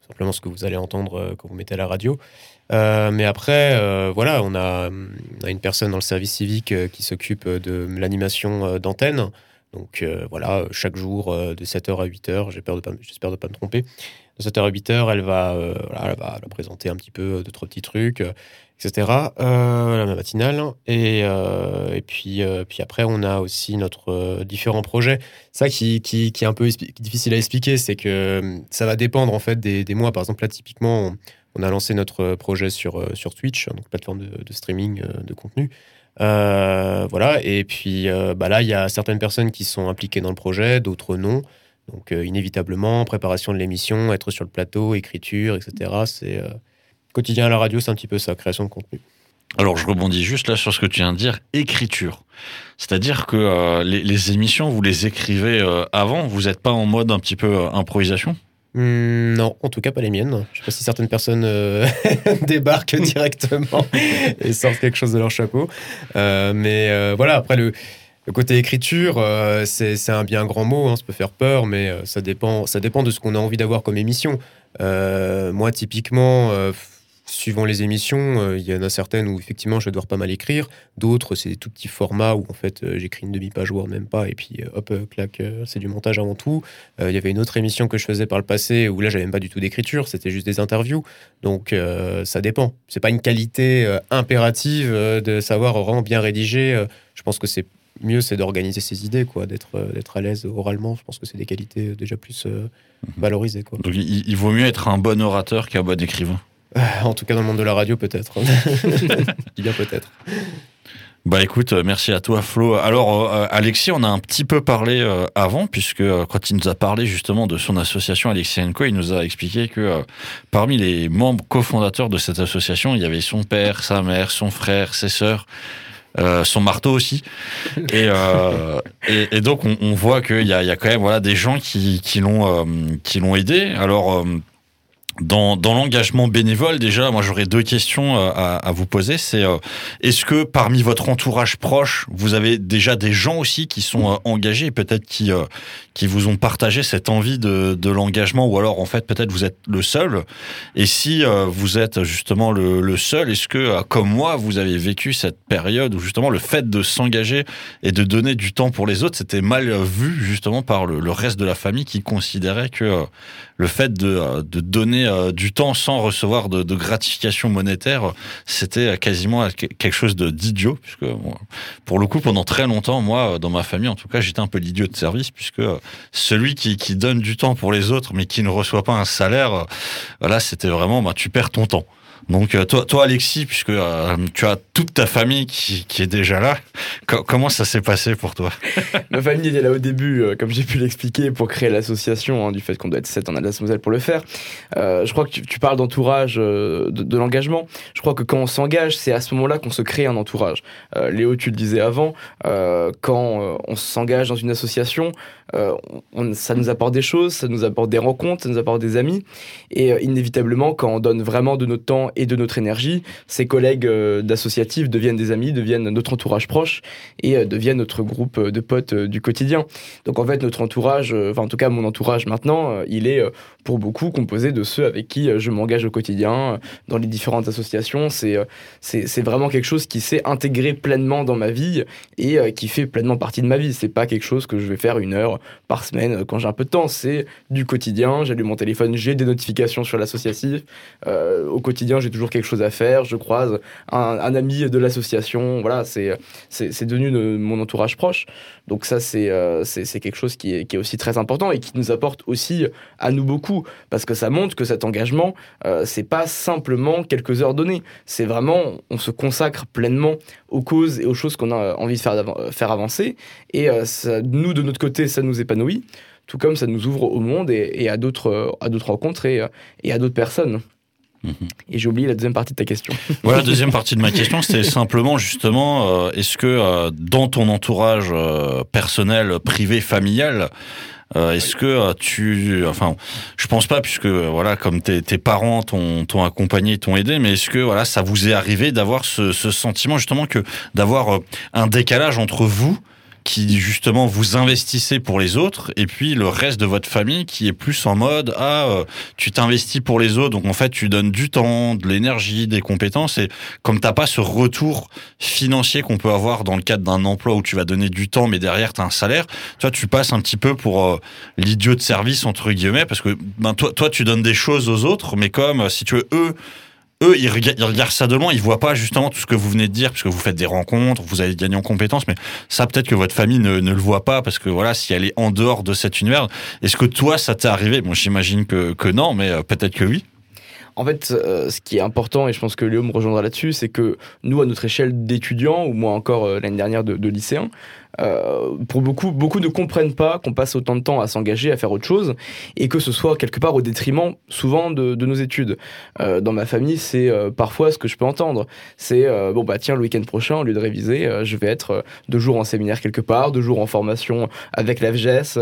Simplement ce que vous allez entendre quand vous mettez à la radio. mais après, voilà, on a, une personne dans le service civique qui s'occupe de l'animation d'antenne. Donc euh, voilà, chaque jour euh, de 7h à 8h, j'espère de, pas, de pas me tromper. De 7h à 8h, elle va, euh, elle va présenter un petit peu de trois petits trucs, etc. la matinale. Et, et puis, puis après, on a aussi notre différents projets. Ça qui, qui, qui est un peu difficile à expliquer, c'est que ça va dépendre en fait des, des mois. Par exemple, là, typiquement, on, a lancé notre projet sur, sur Twitch, donc plateforme de, de streaming de contenu. Euh, voilà, et puis euh, bah là, il y a certaines personnes qui sont impliquées dans le projet, d'autres non. Donc, euh, inévitablement, préparation de l'émission, être sur le plateau, écriture, etc. C'est quotidien à la radio, c'est un petit peu ça, création de contenu. Alors, je rebondis juste là sur ce que tu viens de dire, écriture. C'est-à-dire que les, les, émissions, vous les écrivez avant, vous n'êtes pas en mode un petit peu improvisation? Hmm, non, en tout cas pas les miennes. Je sais pas si certaines personnes euh, débarquent directement et sortent quelque chose de leur chapeau. Euh, mais euh, voilà, après le, côté écriture, c'est un bien grand mot, hein, ça peut faire peur, mais ça, dépend, ça dépend de ce qu'on a envie d'avoir comme émission. moi, typiquement suivant les émissions, euh, il y en a certaines où effectivement je vais devoir pas mal écrire, d'autres c'est des tout petits formats où en fait euh, j'écris une demi-page voire même pas et puis euh, hop clac c'est du montage avant tout. Il y avait une autre émission que je faisais par le passé où là j'avais même pas du tout d'écriture, c'était juste des interviews. Donc ça dépend. C'est pas une qualité impérative de savoir vraiment bien rédiger. je pense que c'est mieux c'est d'organiser ses idées quoi, d'être d'être à l'aise oralement. Je pense que c'est des qualités déjà plus mhm. valorisées quoi. Donc il, il vaut mieux être un bon orateur qu'un bon écrivain. En tout cas, dans le monde de la radio, peut-être. Il bien peut-être. Bah écoute, euh, merci à toi Flo. Alors euh, Alexis, on a un petit peu parlé euh, avant, puisque quand il nous a parlé justement de son association Alexis Co, il nous a expliqué que parmi les membres cofondateurs de cette association, il y avait son père, sa mère, son frère, ses sœurs. Son marteau aussi. Et, et, donc on, voit qu'il y a, y a, quand même voilà des gens qui, qui l'ont qui l'ont aidé. Alors dans, dans l'engagement bénévole, déjà, moi j'aurais deux questions euh, à, à vous poser. C'est euh, est-ce que parmi votre entourage proche, vous avez déjà des gens aussi qui sont euh, engagés, et peut-être qui euh, qui vous ont partagé cette envie de, de l'engagement, ou alors en fait peut-être vous êtes le seul? Et si euh, vous êtes justement le, le seul, est-ce que comme moi vous avez vécu cette période où justement le fait de s'engager et de donner du temps pour les autres, c'était mal vu justement par le, le reste de la famille qui considérait que le fait de, de donner euh, du temps sans recevoir de, gratification monétaire, c'était euh, quasiment quelque chose d'idiot, puisque pour le coup, pendant très longtemps, moi, euh, dans ma famille, en tout cas, j'étais un peu l'idiot de service, puisque celui qui, donne du temps pour les autres, mais qui ne reçoit pas un salaire, voilà, c'était vraiment, bah, tu perds ton temps. Donc euh, toi, toi Alexis, puisque euh, tu as toute ta famille qui, est déjà là, co- comment ça s'est passé pour toi? Ma famille était là au début, euh, comme j'ai pu l'expliquer, pour créer l'association, hein, du fait qu'on doit être 7 en Alsace-Moselle pour le faire. Je crois que tu, parles d'entourage, de, l'engagement. Je crois que quand on s'engage, c'est à ce moment-là qu'on se crée un entourage. Léo, tu le disais avant, quand on s'engage dans une association, on- ça nous apporte des choses, ça nous apporte des rencontres, ça nous apporte des amis. Et inévitablement, quand on donne vraiment de notre temps et de notre énergie, ces collègues euh, d'associatifs deviennent des amis, deviennent notre entourage proche et euh, deviennent notre groupe euh, de potes du quotidien. Donc en fait, notre entourage, enfin en tout cas mon entourage maintenant, il est pour beaucoup composé de ceux avec qui euh, je m'engage au quotidien euh, dans les différentes associations. C'est euh, c'est vraiment quelque chose qui s'est intégré pleinement dans ma vie et qui fait pleinement partie de ma vie. C'est pas quelque chose que je vais faire une heure par semaine quand j'ai un peu de temps. C'est du quotidien. J'allume mon téléphone, j'ai des notifications sur l'associatif. Au quotidien, j'ai toujours quelque chose à faire. Je croise un, ami de l'association. Voilà, c'est c'est devenu de mon entourage proche. Donc ça, c'est euh, c'est quelque chose qui est, qui est aussi très important et qui nous apporte aussi à nous beaucoup parce que ça montre que cet engagement, euh, c'est pas simplement quelques heures données. C'est vraiment, on se consacre pleinement aux causes et aux choses qu'on a envie de faire, d'avan- faire avancer. Et euh, ça- nous, de notre côté, ça nous épanouit, tout comme ça nous ouvre au monde et, et à d'autres d'autres rencontres et, euh, et à d'autres personnes. Mhm. Et j'ai oublié la deuxième partie de ta question. Voilà, deuxième partie de ma question, c'était simplement justement, euh, est-ce que euh, dans ton entourage euh, personnel, privé, familial, est-ce que tu, enfin, je pense pas puisque voilà, comme tes, parents t'ont accompagné, t'ont aidé, mais est-ce que voilà, ça vous est arrivé d'avoir ce, ce sentiment justement que d'avoir un décalage entre vous qui justement vous investissez pour les autres et puis le reste de votre famille qui est plus en mode ah euh, tu t'investis pour les autres donc en fait tu donnes du temps de l'énergie des compétences et comme t'as pas ce retour financier qu'on peut avoir dans le cadre d'un emploi où tu vas donner du temps mais derrière tu as un salaire tu vois tu passes un petit peu pour euh, l'idiot de service entre guillemets parce que ben toi toi tu donnes des choses aux autres mais comme euh, si tu veux eux eux, ils, rega- ils regardent ça de loin, ils voient pas justement tout ce que vous venez de dire, puisque vous faites des rencontres, vous avez gagné en compétences, mais ça, peut-être que votre famille ne, le voit pas, parce que voilà, si elle est en dehors de cet univers, est-ce que toi, ça t'est arrivé? Bon, j'imagine que, non, mais euh, peut-être que oui. En fait, euh, ce qui est important, et je pense que Léo me rejoindra là-dessus, c'est que nous, à notre échelle d'étudiants, ou moi encore euh, l'année dernière de, de lycéens, euh, pour beaucoup, beaucoup ne comprennent pas qu'on passe autant de temps à s'engager, à faire autre chose, et que ce soit quelque part au détriment, souvent, de, de nos études. Euh, dans ma famille, c'est euh, parfois ce que je peux entendre. C'est, euh, bon, bah tiens, le week-end prochain, au lieu de réviser, euh, je vais être deux jours en séminaire quelque part, deux jours en formation avec la FGS,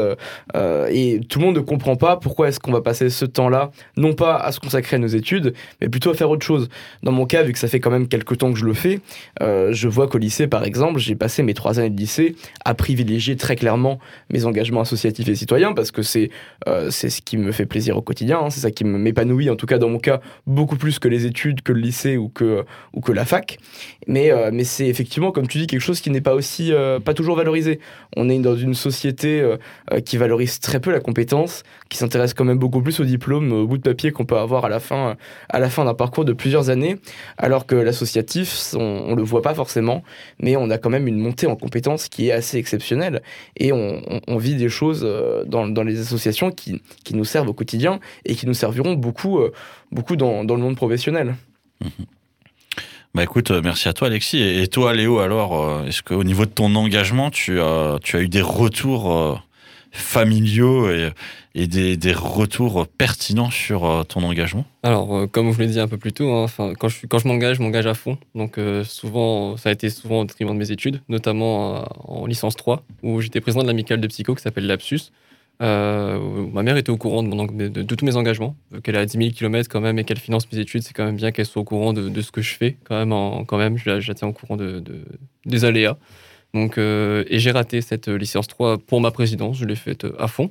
euh, et tout le monde ne comprend pas pourquoi est-ce qu'on va passer ce temps-là, non pas à se consacrer à nos études, mais plutôt à faire autre chose. Dans mon cas, vu que ça fait quand même quelques temps que je le fais, je vois qu'au lycée, par exemple, j'ai passé mes trois années de lycée à privilégier très clairement mes engagements associatifs et citoyens, parce que c'est euh, ce qui me fait plaisir au quotidien, hein, c'est ça qui m'épanouit, en tout cas dans mon cas, beaucoup plus que les études, que le lycée ou que, ou que la fac. Mais, euh, mais c'est effectivement, comme tu dis, quelque chose qui n'est pas aussi, euh, pas toujours valorisé. On est dans une société qui valorise très peu la compétence, qui s'intéresse quand même beaucoup plus au diplôme, au bout de papier qu'on peut avoir à la fin, fin d'un parcours de plusieurs années, alors que l'associatif, on, on le voit pas forcément, mais on a quand même une montée en compétences qui est assez exceptionnelle, et on, vit des choses euh, dans, les associations qui, nous servent au quotidien et qui nous serviront beaucoup, euh, beaucoup dans, le monde professionnel. Bah écoute, euh, merci à toi Alexis. Et toi Léo, alors, est-ce qu'au niveau de ton engagement, tu as, eu des retours familiaux et, des, retours pertinents sur euh, ton engagement Alors, euh, comme je l'ai dit un peu plus tôt, hein, quand je, m'engage, je m'engage à fond. Donc, euh, souvent, ça a été souvent au détriment de mes études, notamment en licence 3, où j'étais président de l'amicale de psycho qui s'appelle Lapsus. Ma mère était au courant de, tous mes engagements, qu'elle est à 10 000 km quand même et qu'elle finance mes études, c'est quand même bien qu'elle soit au courant de, ce que je fais, quand même, quand même je, je la tiens au courant de, de- des aléas. Donc, euh, et j'ai raté cette euh, licence 3 pour ma présidence, je l'ai faite euh, à fond.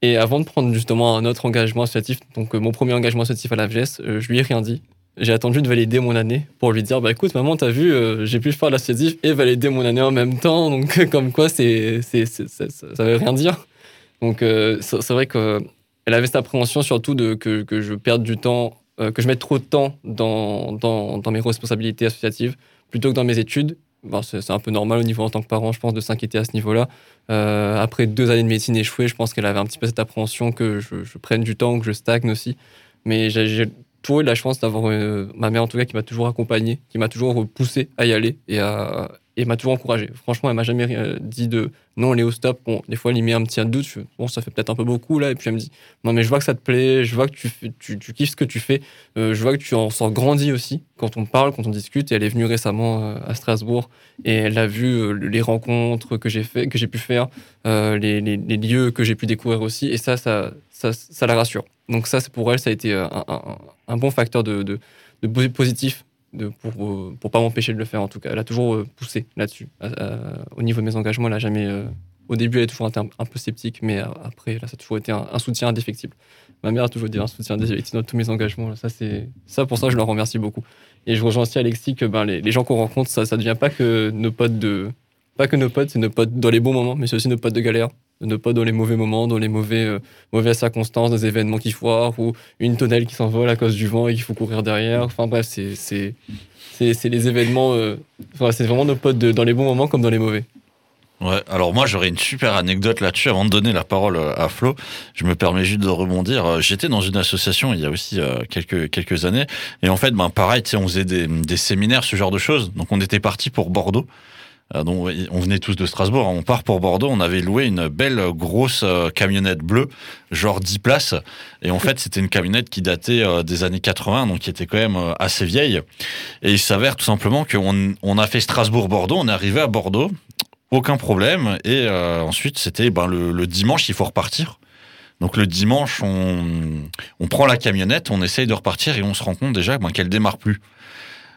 Et avant de prendre justement un autre engagement associatif, donc mon premier engagement associatif à la VGS, je lui ai rien dit. J'ai attendu de valider mon année pour lui dire bah écoute maman t'as vu j'ai pu faire l'associatif et valider mon année en même temps donc comme quoi c'est ça, veut rien dire donc c'est vrai que elle avait cette appréhension surtout de que, je perde du temps que je mette trop de temps dans mes responsabilités associatives plutôt que dans mes études Bon, c'est un peu normal au niveau en tant que parent je pense de s'inquiéter à ce niveau là Euh, après deux années de médecine échouées je pense qu'elle avait un petit peu cette appréhension que je, je prenne du temps que je stagne aussi. Mais j'ai j'ai toujours eu la chance d'avoir euh, ma mère en tout cas qui m'a toujours accompagné, qui m'a toujours poussé à y aller et, m'a toujours encouragé. Franchement, elle m'a jamais euh, dit de non, Léo, stop. Des fois, elle y met un petit doute. Bon, ça fait peut-être un peu beaucoup là. Et puis elle me dit non, mais je vois que ça te plaît, je vois que tu, kiffes ce que tu fais, euh, je vois que tu en sors grandi aussi quand on parle, quand on discute. Et elle est venue récemment euh, à Strasbourg et elle a vu euh, les rencontres que j'ai pu faire, euh, les, lieux que j'ai pu découvrir aussi. Et ça, ça la rassure. Donc ça, pour elle, ça a été euh, un, bon facteur de, de, de posi- positif de, pour, euh, pour pas m'empêcher de le faire en tout cas. Elle a toujours euh, poussé là-dessus. Euh, euh, au niveau de mes engagements, elle a jamais. euh, au début, elle est toujours été un, peu sceptique, mais euh, après, là, ça a toujours été un, soutien indéfectible. Ma mère a toujours dit un soutien indéfectible dans tous mes engagements. Ça, ça pour ça, je leur remercie beaucoup. Et je rejoins aussi Alexis que ben, les, gens qu'on rencontre, ça, ça devient pas que nos potes de, pas que nos potes, c'est nos potes dans les bons moments, mais c'est aussi nos potes de galère, nos potes dans les mauvais moments, dans les mauvais, euh, mauvaises circonstances, des événements qui foirent ou une tonnelle qui s'envole à cause du vent et qu'il faut courir derrière. Enfin bref, c'est les événements. euh, c'est vraiment nos potes de- dans les bons moments comme dans les mauvais. Ouais, alors moi j'aurais une super anecdote là-dessus avant de donner la parole euh, à Flo. Je me permets juste de rebondir. J'étais dans une association il y a aussi quelques quelques années et en fait ben pareil, on faisait des, des séminaires, ce genre de choses. Donc on était parti pour Bordeaux. Euh, donc on venait tous de Strasbourg, hein. on part pour Bordeaux, on avait loué une belle grosse euh, camionnette bleue, genre 10 places et en fait c'était une camionnette qui datait euh, des années 80 donc qui était quand même assez vieille et il s'avère tout simplement qu'on on a fait Strasbourg-Bordeaux, on est arrivé à Bordeaux aucun problème. Et ensuite, c'était ben, le, le dimanche, il faut repartir. Donc le dimanche, on, on prend la camionnette, on essaye de repartir et on se rend compte déjà ben, qu'elle démarre plus.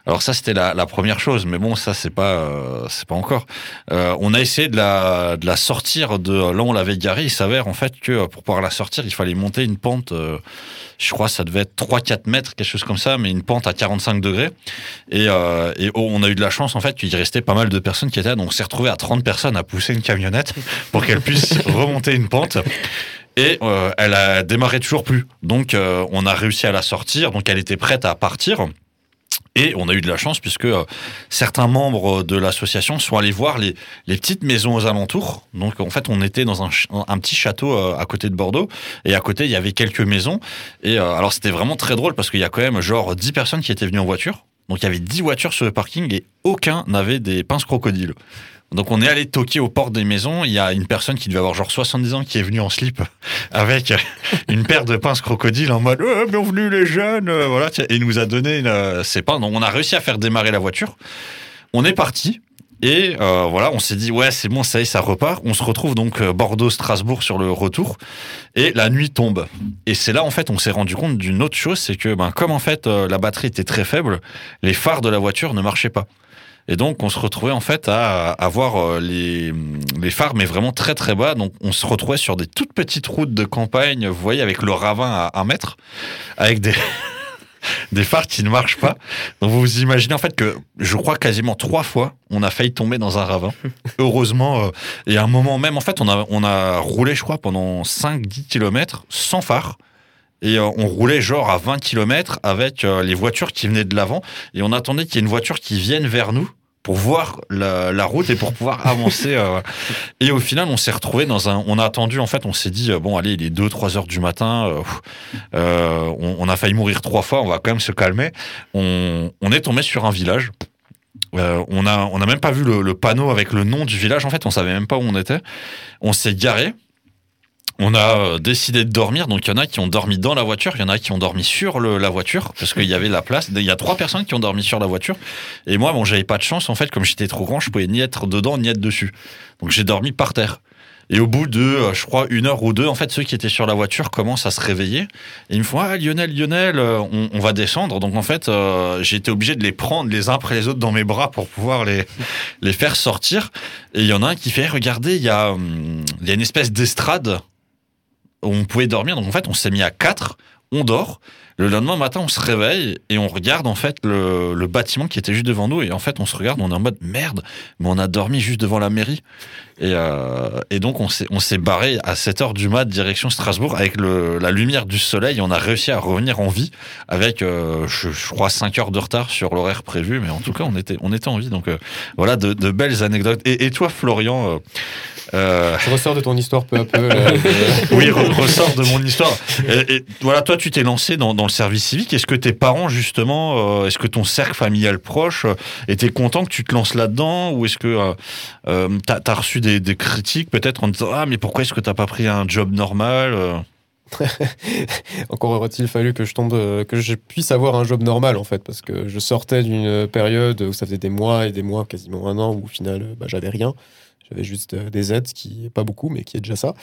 Alors ça, c'était la, la première chose, mais bon, ça, c'est pas, euh, c'est pas encore. Euh, on a essayé de la, de la sortir de là où on l'avait garée. Il s'avère en fait que euh, pour pouvoir la sortir, il fallait monter une pente, euh, je crois ça devait être 3-4 mètres, quelque chose comme ça, mais une pente à 45 degrés. Et, euh, et oh, on a eu de la chance en fait qu'il restait pas mal de personnes qui étaient là, donc on s'est retrouvé à 30 personnes à pousser une camionnette pour qu'elle puisse remonter une pente. Et euh, elle a démarré toujours plus. Donc euh, on a réussi à la sortir, donc elle était prête à partir. Et on a eu de la chance puisque euh, certains membres de l'association sont allés voir les, petites maisons aux alentours. Donc en fait, on était dans un petit château euh, à côté de Bordeaux et à côté il y avait quelques maisons. Et euh, alors c'était vraiment très drôle parce qu'il y a quand même genre 10 personnes qui étaient venues en voiture. Donc il y avait 10 voitures sur le parking et aucun n'avait des pinces crocodiles. Donc on est allé toquer aux portes des maisons. Il y a une personne qui devait avoir genre 70 ans qui est venue en slip avec une paire de pinces crocodiles en mode oh, bienvenue les jeunes euh, voilà et il nous a donné ses pinces. Donc on a réussi à faire démarrer la voiture. On est parti. Et euh, voilà, on s'est dit ouais c'est bon ça y est ça repart. On se retrouve donc euh, Bordeaux Strasbourg sur le retour et la nuit tombe. Et c'est là en fait on s'est rendu compte d'une autre chose, c'est que ben comme en fait euh, la batterie était très faible, les phares de la voiture ne marchaient pas. Et donc, on se retrouvait en fait à avoir euh, les, les phares, mais vraiment très très bas. Donc, on se retrouvait sur des toutes petites routes de campagne, vous voyez, avec le ravin à un mètre, avec des, des phares qui ne marchent pas. Donc, vous vous imaginez en fait que je crois quasiment trois fois, on a failli tomber dans un ravin. Heureusement, euh, et à un moment même, en fait, on a, on a roulé, je crois, pendant 5-10 km sans phare. Et euh, on roulait genre à 20 km avec euh, les voitures qui venaient de l'avant. Et on attendait qu'il y ait une voiture qui vienne vers nous pour voir la, la route et pour pouvoir avancer. euh. Et au final, on s'est retrouvé dans un. On a attendu, en fait, on s'est dit, bon, allez, il est 2-3 heures du matin. on, on a failli mourir trois fois, on va quand même se calmer. On, on est tombé sur un village. On a, on a même pas vu le, le panneau avec le nom du village. En fait, on savait même pas où on était. On s'est garé. On a euh, décidé de dormir. Donc il y en a qui ont dormi dans la voiture, il y en a qui ont dormi sur le- la voiture parce qu'il y avait la place. Il y a trois personnes qui ont dormi sur la voiture. Et moi, bon, j'avais pas de chance en fait, comme j'étais trop grand, je pouvais ni être dedans ni être dessus. Donc j'ai dormi par terre. Et au bout de, euh, je crois, une heure ou deux, en fait, ceux qui étaient sur la voiture commencent à se réveiller. Et ils me font Ah, Lionel, Lionel, euh, on, on va descendre. Donc, en fait, euh, j'ai été obligé de les prendre les uns après les autres dans mes bras pour pouvoir les, les faire sortir. Et il y en a un qui fait Regardez, il y, a, hum, il y a une espèce d'estrade on pouvait dormir. Donc, en fait, on s'est mis à quatre, on dort. Le lendemain matin, on se réveille et on regarde en fait le, le bâtiment qui était juste devant nous. Et en fait, on se regarde, on est en mode merde, mais on a dormi juste devant la mairie. Et, euh, et donc, on s'est, barré à 7 heures du mat, direction Strasbourg, avec le, la lumière du soleil. On a réussi à revenir en vie avec, euh, je, je crois, 5 heures de retard sur l'horaire prévu. Mais en tout cas, on était, on était en vie. Donc, euh, voilà, de, de belles anecdotes. Et, et toi, Florian, Je ressors de ton histoire peu à peu. oui, re- ressort de mon histoire. Et, et voilà, toi, tu t'es lancé dans, dans le service civique. Est-ce que tes parents, justement, est-ce que ton cercle familial proche était content que tu te lances là-dedans? Ou est-ce que euh, t'as as reçu des, critiques peut-être en disant Ah, mais pourquoi est-ce que t'as pas pris un job normal euh Encore aurait-il fallu que je tombe, euh, que je puisse avoir un job normal en fait, parce que je sortais d'une période où ça faisait des mois et des mois, quasiment un an, où au final, euh, bah, j'avais rien. J'avais juste des aides, qui pas beaucoup, mais qui est déjà ça.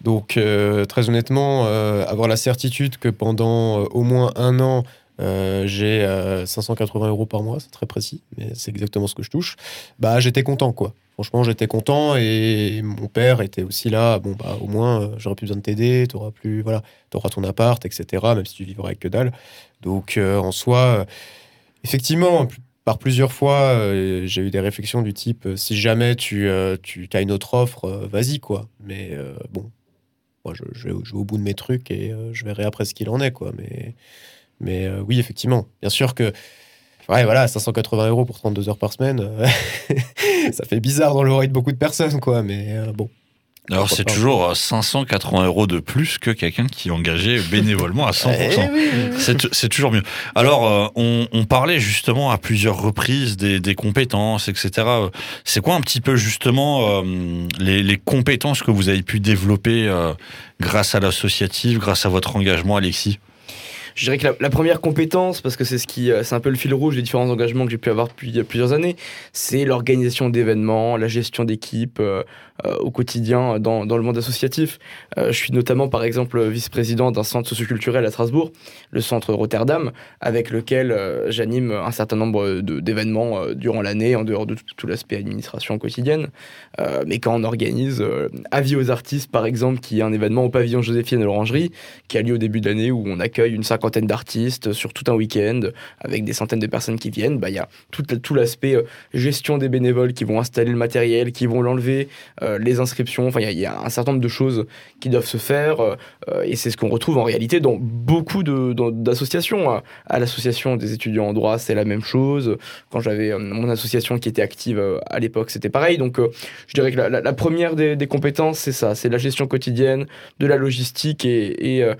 Donc, très honnêtement, avoir la certitude que pendant au moins un an, euh, j'ai euh, 580 euros par mois, c'est très précis, mais c'est exactement ce que je touche. Bah, j'étais content, quoi. Franchement, j'étais content et mon père était aussi là. Bon, bah, au moins, euh, j'aurais plus besoin de t'aider, t'auras plus, voilà, t'auras ton appart, etc. Même si tu vivras avec que dalle. Donc, euh, en soi, euh, effectivement, par plusieurs fois, j'ai eu des réflexions du type si jamais tu, tu as une autre offre, vas-y, quoi. Mais bon, moi, je, je, vais au- bout de mes trucs et je verrai après ce qu'il en est, quoi. Mais, mais oui, effectivement, bien sûr que. Ouais, voilà, 580 euros pour 32 heures par semaine, euh, ça fait bizarre dans l'oreille de beaucoup de personnes, quoi. Mais euh, bon. Alors, c'est toujours euh, 580 euros de plus que quelqu'un qui est engagé bénévolement à 100%. Eh. C'est toujours mieux. Alors, euh, on, on parlait justement à plusieurs reprises des, des compétences, etc. Euh, C'est quoi un petit peu justement euh, les, les compétences que vous avez pu développer euh, grâce à l'associative, grâce à votre engagement, Alexis? Je dirais que la, première compétence, parce que c'est ce qui, euh, c'est un peu le fil rouge des différents engagements que j'ai pu avoir depuis euh, plusieurs années, c'est l'organisation d'événements, la gestion d'équipes euh, au quotidien dans, dans le monde associatif. Euh, je suis notamment, par exemple, vice-président d'un centre socioculturel à Strasbourg, le centre Rotterdam, avec lequel euh, j'anime un certain nombre d'événements euh, durant l'année, en dehors de tout, l'aspect administration quotidienne. Euh, mais quand on organise euh, Avis aux artistes, par exemple, qui est un événement au pavillon Joséphine à l'Orangerie, qui a lieu au début de l'année où on accueille une cinquantaine d'artistes sur tout un week-end avec des centaines de personnes qui viennent. Bah, Il y a tout, tout l'aspect euh, gestion des bénévoles qui vont installer le matériel, qui vont l'enlever, euh, les inscriptions. Enfin, il y a- un certain nombre de choses qui doivent se faire euh, euh, et c'est ce qu'on retrouve en réalité dans beaucoup d'associations. À, à l'association des étudiants en droit, c'est la même chose. Quand j'avais euh, mon association qui était active euh, à l'époque, c'était pareil. Donc, euh, je dirais que la, première des, compétences, c'est ça, c'est la gestion quotidienne, de la logistique et, et, euh,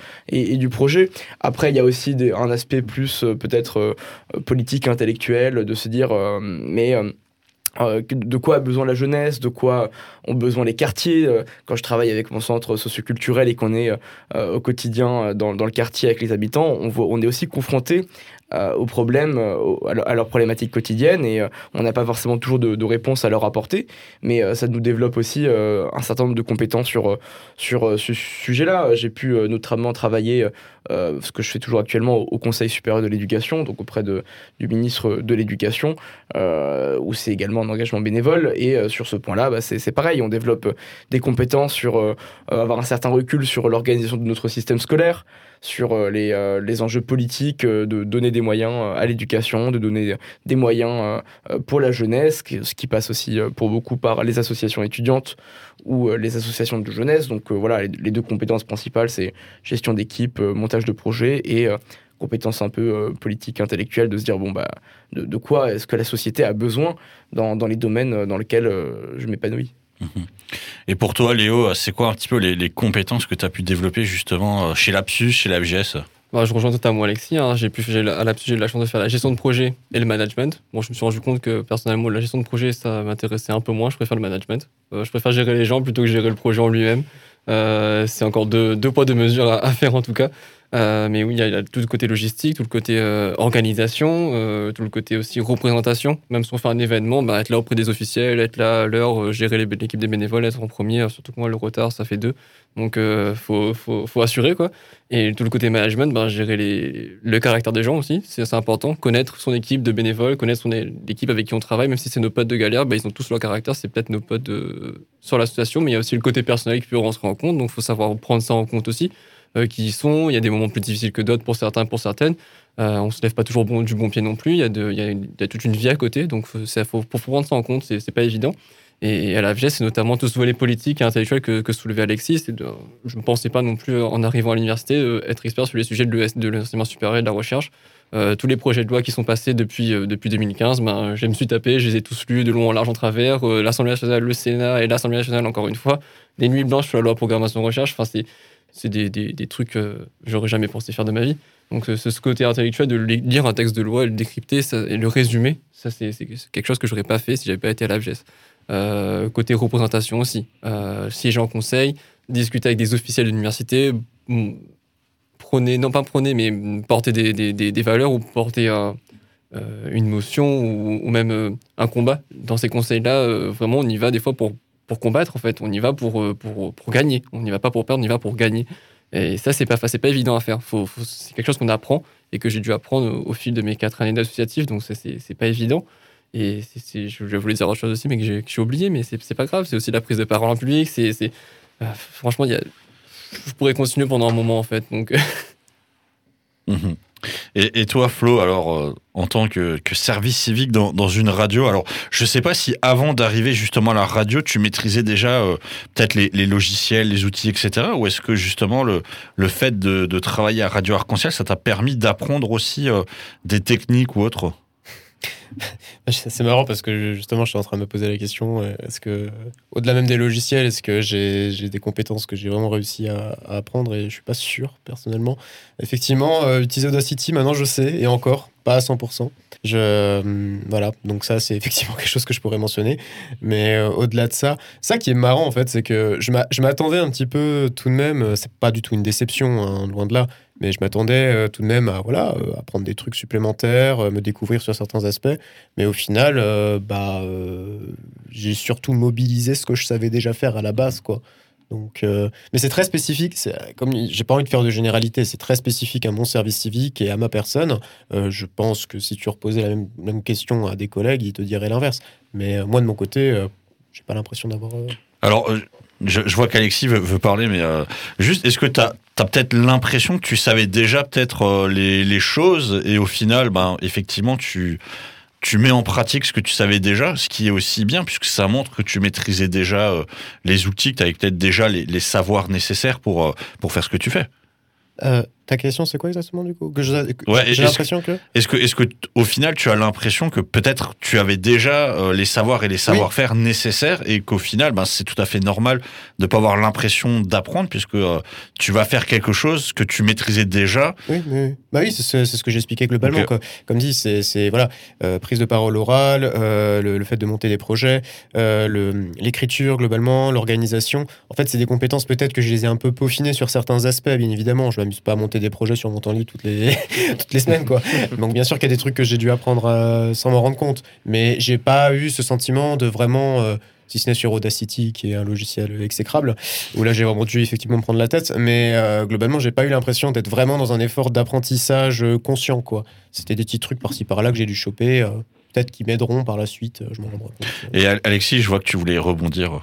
du projet. Après, il y a aussi un aspect plus euh, peut-être euh, euh, politique, intellectuel, de se dire, euh, mais euh, de quoi a besoin la jeunesse, de quoi ont besoin les quartiers. Euh, Quand je travaille avec mon centre socioculturel et qu'on est euh, au quotidien dans, le quartier avec les habitants, on, on est aussi confronté euh, aux problèmes, euh, à, leur- à leurs problématiques quotidiennes et euh, on n'a pas forcément toujours de, réponse à leur apporter, mais ça nous développe aussi un certain nombre de compétences sur, sur ce sujet-là. J'ai pu notamment travailler, ce que je fais toujours actuellement, au, Conseil supérieur de l'éducation, donc auprès de, du ministre de l'Éducation, où c'est également un engagement bénévole. Et sur ce point-là, bah, c'est pareil, on développe des compétences sur avoir un certain recul sur l'organisation de notre système scolaire, sur euh, les, euh, les enjeux politiques, euh, de donner des moyens à l'éducation, de donner des moyens pour la jeunesse, ce qui passe aussi pour beaucoup par les associations étudiantes ou les associations de jeunesse. Donc voilà, les, deux compétences principales, c'est gestion d'équipe, montage de projet et compétences un peu euh, politiques, intellectuelles, de se dire, bon, bah, de, quoi est-ce que la société a besoin dans, dans les domaines dans lesquels je m'épanouis. Et pour toi, Léo, c'est quoi un petit peu les, les compétences que tu as pu développer justement euh, chez l'Apsus, chez la FGS Bah, je rejoins totalement Alexis. hein. J'ai pu, à la, j'ai eu la chance de faire la gestion de projet et le management. Bon, je me suis rendu compte que personnellement, la gestion de projet, ça m'intéressait un peu moins. Je préfère le management. Euh, je préfère gérer les gens plutôt que gérer le projet en lui-même. Euh, c'est encore deux, poids, deux mesures à faire en tout cas. Euh, mais oui, il y, a- il tout le côté logistique, tout le côté euh, organisation, euh, tout le côté aussi représentation. Même si on fait un événement, bah, être là auprès des officiels, être là à l'heure, gérer l'équipe des bénévoles, être en premier. Surtout que moi, le retard, ça fait deux. Donc, euh, faut, assurer quoi. Et tout le côté management, bah, gérer le caractère des gens aussi, c'est important. Connaître son équipe de bénévoles, connaître l'équipe avec qui on travaille, même si c'est nos potes de galère, bah, ils ont tous leur caractère. C'est peut-être nos potes sur l'association, mais il y a aussi le côté personnel qui peut rentrer en compte. Donc, il faut savoir prendre ça en compte aussi qui y sont. Il y a des moments plus difficiles que d'autres pour certains, pour certaines. Euh, on se lève pas toujours du bon pied non plus. Il y a, toute une vie à côté. Donc, ça, faut, pour prendre ça en compte, c'est pas évident. Et à la VGS, c'est notamment tout ce volet politique et intellectuel que, soulevait Alexis. Je ne pensais pas non plus, en arrivant à l'université, euh, être expert sur les sujets de l'enseignement supérieur et de la recherche. Euh, tous les projets de loi qui sont passés depuis, euh, depuis 2015, ben, je me suis tapé, je les ai tous lus de long en large en travers. Euh, L'Assemblée nationale, le Sénat et l'Assemblée nationale, encore une fois. Des nuits blanches sur la loi programmation recherche. Enfin, c'est c'est des, des, trucs que j'aurais jamais pensé faire de ma vie. Donc, euh, ce côté intellectuel de li- lire un texte de loi le décrypter et le résumer, ça, c'est quelque chose que j'aurais pas fait si j'avais pas été à l'AFGES. Euh, côté représentation aussi. Euh, siéger en conseil, discuter avec des officiels mm, prôner, non pas prôner, mais porter des, des, valeurs ou porter un- euh, une motion ou, ou même euh, un combat. Dans ces conseils-là, euh, vraiment, on y va des fois pour, pour combattre, en fait. On y va pour, euh, pour, pour gagner. On n'y va pas pour perdre, on y va pour gagner. Et ça, c'est pas, c'est pas évident à faire. Faut, c'est quelque chose qu'on apprend et que j'ai dû apprendre au, fil de mes quatre années d'associatif, donc ça, c'est pas évident. Et je, voulais dire autre chose aussi, mais que j'ai oublié, mais c'est pas grave. C'est aussi la prise de parole en public. C'est euh, franchement, y a, je pourrais continuer pendant un moment en fait. Donc, Mhm. Et, toi, Flo, alors, euh, en tant que, service civique dans, une radio, alors, je sais pas si avant d'arriver justement à la radio, tu maîtrisais déjà euh, peut-être les, logiciels, les outils, etc. Ou est-ce que justement le, le fait de, de travailler à Radio Arc-en-Ciel, ça t'a permis d'apprendre aussi euh, des techniques ou autres? C'est marrant parce que justement, je suis en train de me poser la question euh, est-ce que, au-delà même des logiciels, est-ce que j'ai des compétences que j'ai vraiment réussi à, apprendre Et je suis pas sûr, personnellement. Effectivement, euh, utiliser Audacity, maintenant je sais, et encore, pas à 100%. Je, hum, voilà, donc ça, c'est effectivement quelque chose que je pourrais mentionner. Mais euh, au-delà de ça, ça qui est marrant, en fait, c'est que je m'a- je m'attendais un petit peu tout de même, euh, c'est pas du tout une déception, hein, loin de là, mais je m'attendais euh, tout de même à, voilà, euh, à prendre des trucs supplémentaires, euh, me découvrir sur certains aspects. Mais au final, euh, bah, euh, j'ai surtout mobilisé ce que je savais déjà faire à la base, quoi. Donc, euh, mais c'est très spécifique. C'est comme j'ai pas envie de faire de généralité. C'est très spécifique à mon service civique et à ma personne. Euh, je pense que si tu reposais la même, question à des collègues, ils te diraient l'inverse. Mais euh, moi, de mon côté, euh, j'ai pas l'impression d'avoir. euh, Alors, euh, je, je vois qu'Alexis veut, veut parler, mais euh, juste, est-ce que tu as, peut-être l'impression que tu savais déjà peut-être euh, les, les choses et au final, ben, effectivement, tu, tu mets en pratique ce que tu savais déjà, ce qui est aussi bien, puisque ça montre que tu maîtrisais déjà euh, les outils, que tu avais peut-être déjà les, les savoirs nécessaires pour, euh, pour faire ce que tu fais. Ta question, c'est quoi exactement du coup? Que je- que- Ouais, J'ai l'impression que. Est-ce que, est-ce que, au final, tu as l'impression que peut-être tu avais déjà euh, les savoirs et les savoir-faire nécessaires et qu'au final, ben, c'est tout à fait normal de pas avoir l'impression d'apprendre puisque euh, tu vas faire quelque chose que tu maîtrisais déjà. Oui, oui. Bah oui, c'est ce, c'est ce que j'expliquais globalement. Quoi. Comme dit, c'est c'est, voilà, euh, prise de parole orale, le, le fait de monter des projets, le- l'écriture globalement, l'organisation. En fait, c'est des compétences peut-être que je les ai un peu peaufinées sur certains aspects, bien évidemment. Je m'amuse pas à monter des projets sur mon temps libre toutes les, toutes les semaines, quoi. Donc bien sûr qu'il y a des trucs que j'ai dû apprendre euh, sans m'en rendre compte, mais j'ai pas eu ce sentiment de vraiment... euh, si ce n'est sur Audacity, qui est un logiciel exécrable, où là j'ai vraiment dû effectivement me prendre la tête, mais euh, globalement j'ai pas eu l'impression d'être vraiment dans un effort d'apprentissage euh, conscient, quoi. C'était des petits trucs par-ci par-là que j'ai dû choper, peut-être qui m'aideront par la suite, je m'en rendrai compte. Et Al- Alexis, je vois que tu voulais rebondir.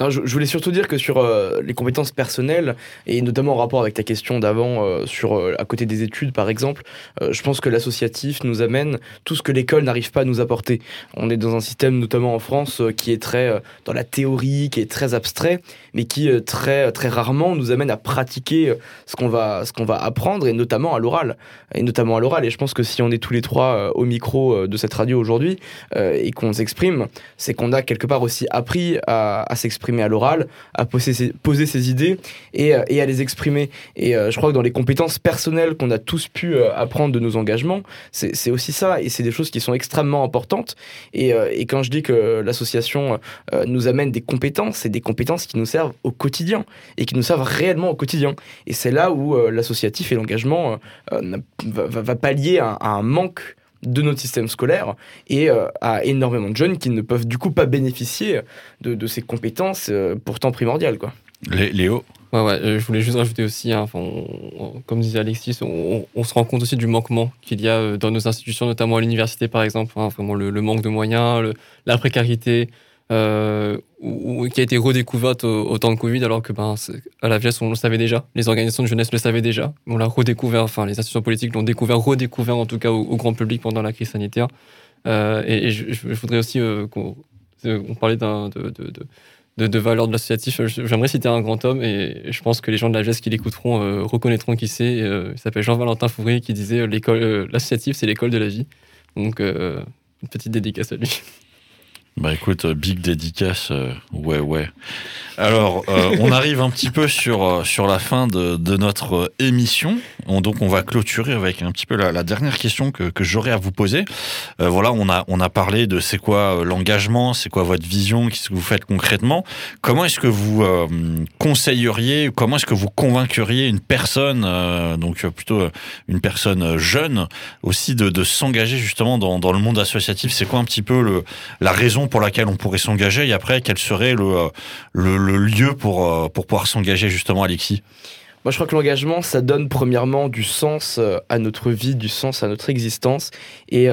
Non, je, voulais surtout dire que sur euh, les compétences personnelles, et notamment en rapport avec ta question d'avant, euh, sur euh, à côté des études par exemple, je pense que l'associatif nous amène tout ce que l'école n'arrive pas à nous apporter. On est dans un système, notamment en France, qui est très dans la théorie, qui est très abstrait, mais qui très, très rarement nous amène à pratiquer ce qu'on va, ce va apprendre, et notamment à l'oral. Et notamment à l'oral. Et je pense que si on est tous les trois au micro de cette radio aujourd'hui, et qu'on s'exprime, c'est qu'on a quelque part aussi appris à, à s'exprimer à l'oral, à poser ses, idées et, euh, et, à les exprimer. Et euh, je crois que dans les compétences personnelles qu'on a tous pu euh, apprendre de nos engagements, c'est aussi ça. Et c'est des choses qui sont extrêmement importantes. Et, et quand je dis que l'association nous amène des compétences, c'est des compétences qui nous servent au quotidien et qui nous servent réellement au quotidien. Et c'est là où l'associatif et l'engagement va, va, pallier à, à un manque de notre système scolaire et euh, à énormément de jeunes qui ne peuvent du coup pas bénéficier de, de ces compétences euh, pourtant primordiales. Quoi. Léo Ouais, ouais, euh, je voulais juste rajouter aussi, hein, comme disait Alexis, on, se rend compte aussi du manquement qu'il y a dans nos institutions, notamment à l'université par exemple, hein, vraiment le, manque de moyens, la précarité, euh, ou, qui a été redécouverte au, temps de Covid, alors que ben, à la VS, on le savait déjà, les organisations de jeunesse le savaient déjà, on l'a redécouvert, enfin les institutions politiques l'ont découvert, redécouvert en tout cas au, grand public pendant la crise sanitaire. Euh, et, je, voudrais aussi euh, qu'on on parlait de, de, de, valeur de l'associatif. J'aimerais citer un grand homme et je pense que les gens de la VS qui l'écouteront reconnaîtront qui c'est. il s'appelle Jean-Valentin Fourier qui disait l'école, l'associatif, c'est l'école de la vie. Donc, une petite dédicace à lui. Bah écoute, euh, big dédicace, euh, ouais ouais. Alors, euh, on arrive un petit peu sur sur la fin de, de notre émission. Donc, on va clôturer avec un petit peu la, dernière question que, que j'aurais à vous poser. voilà, on a on a parlé de c'est quoi l'engagement, c'est quoi votre vision, qu'est-ce que vous faites concrètement. Comment est-ce que vous conseilleriez, comment est-ce que vous convaincuriez une personne, donc plutôt une personne jeune, aussi de, de s'engager justement dans, dans le monde associatif? C'est quoi un petit peu le la raison pour laquelle on pourrait s'engager et après quel serait le, euh, le, lieu pour, euh, pour pouvoir s'engager justement Alexis? Moi, je crois que l'engagement, ça donne premièrement du sens euh, à notre vie, du sens à notre existence. Et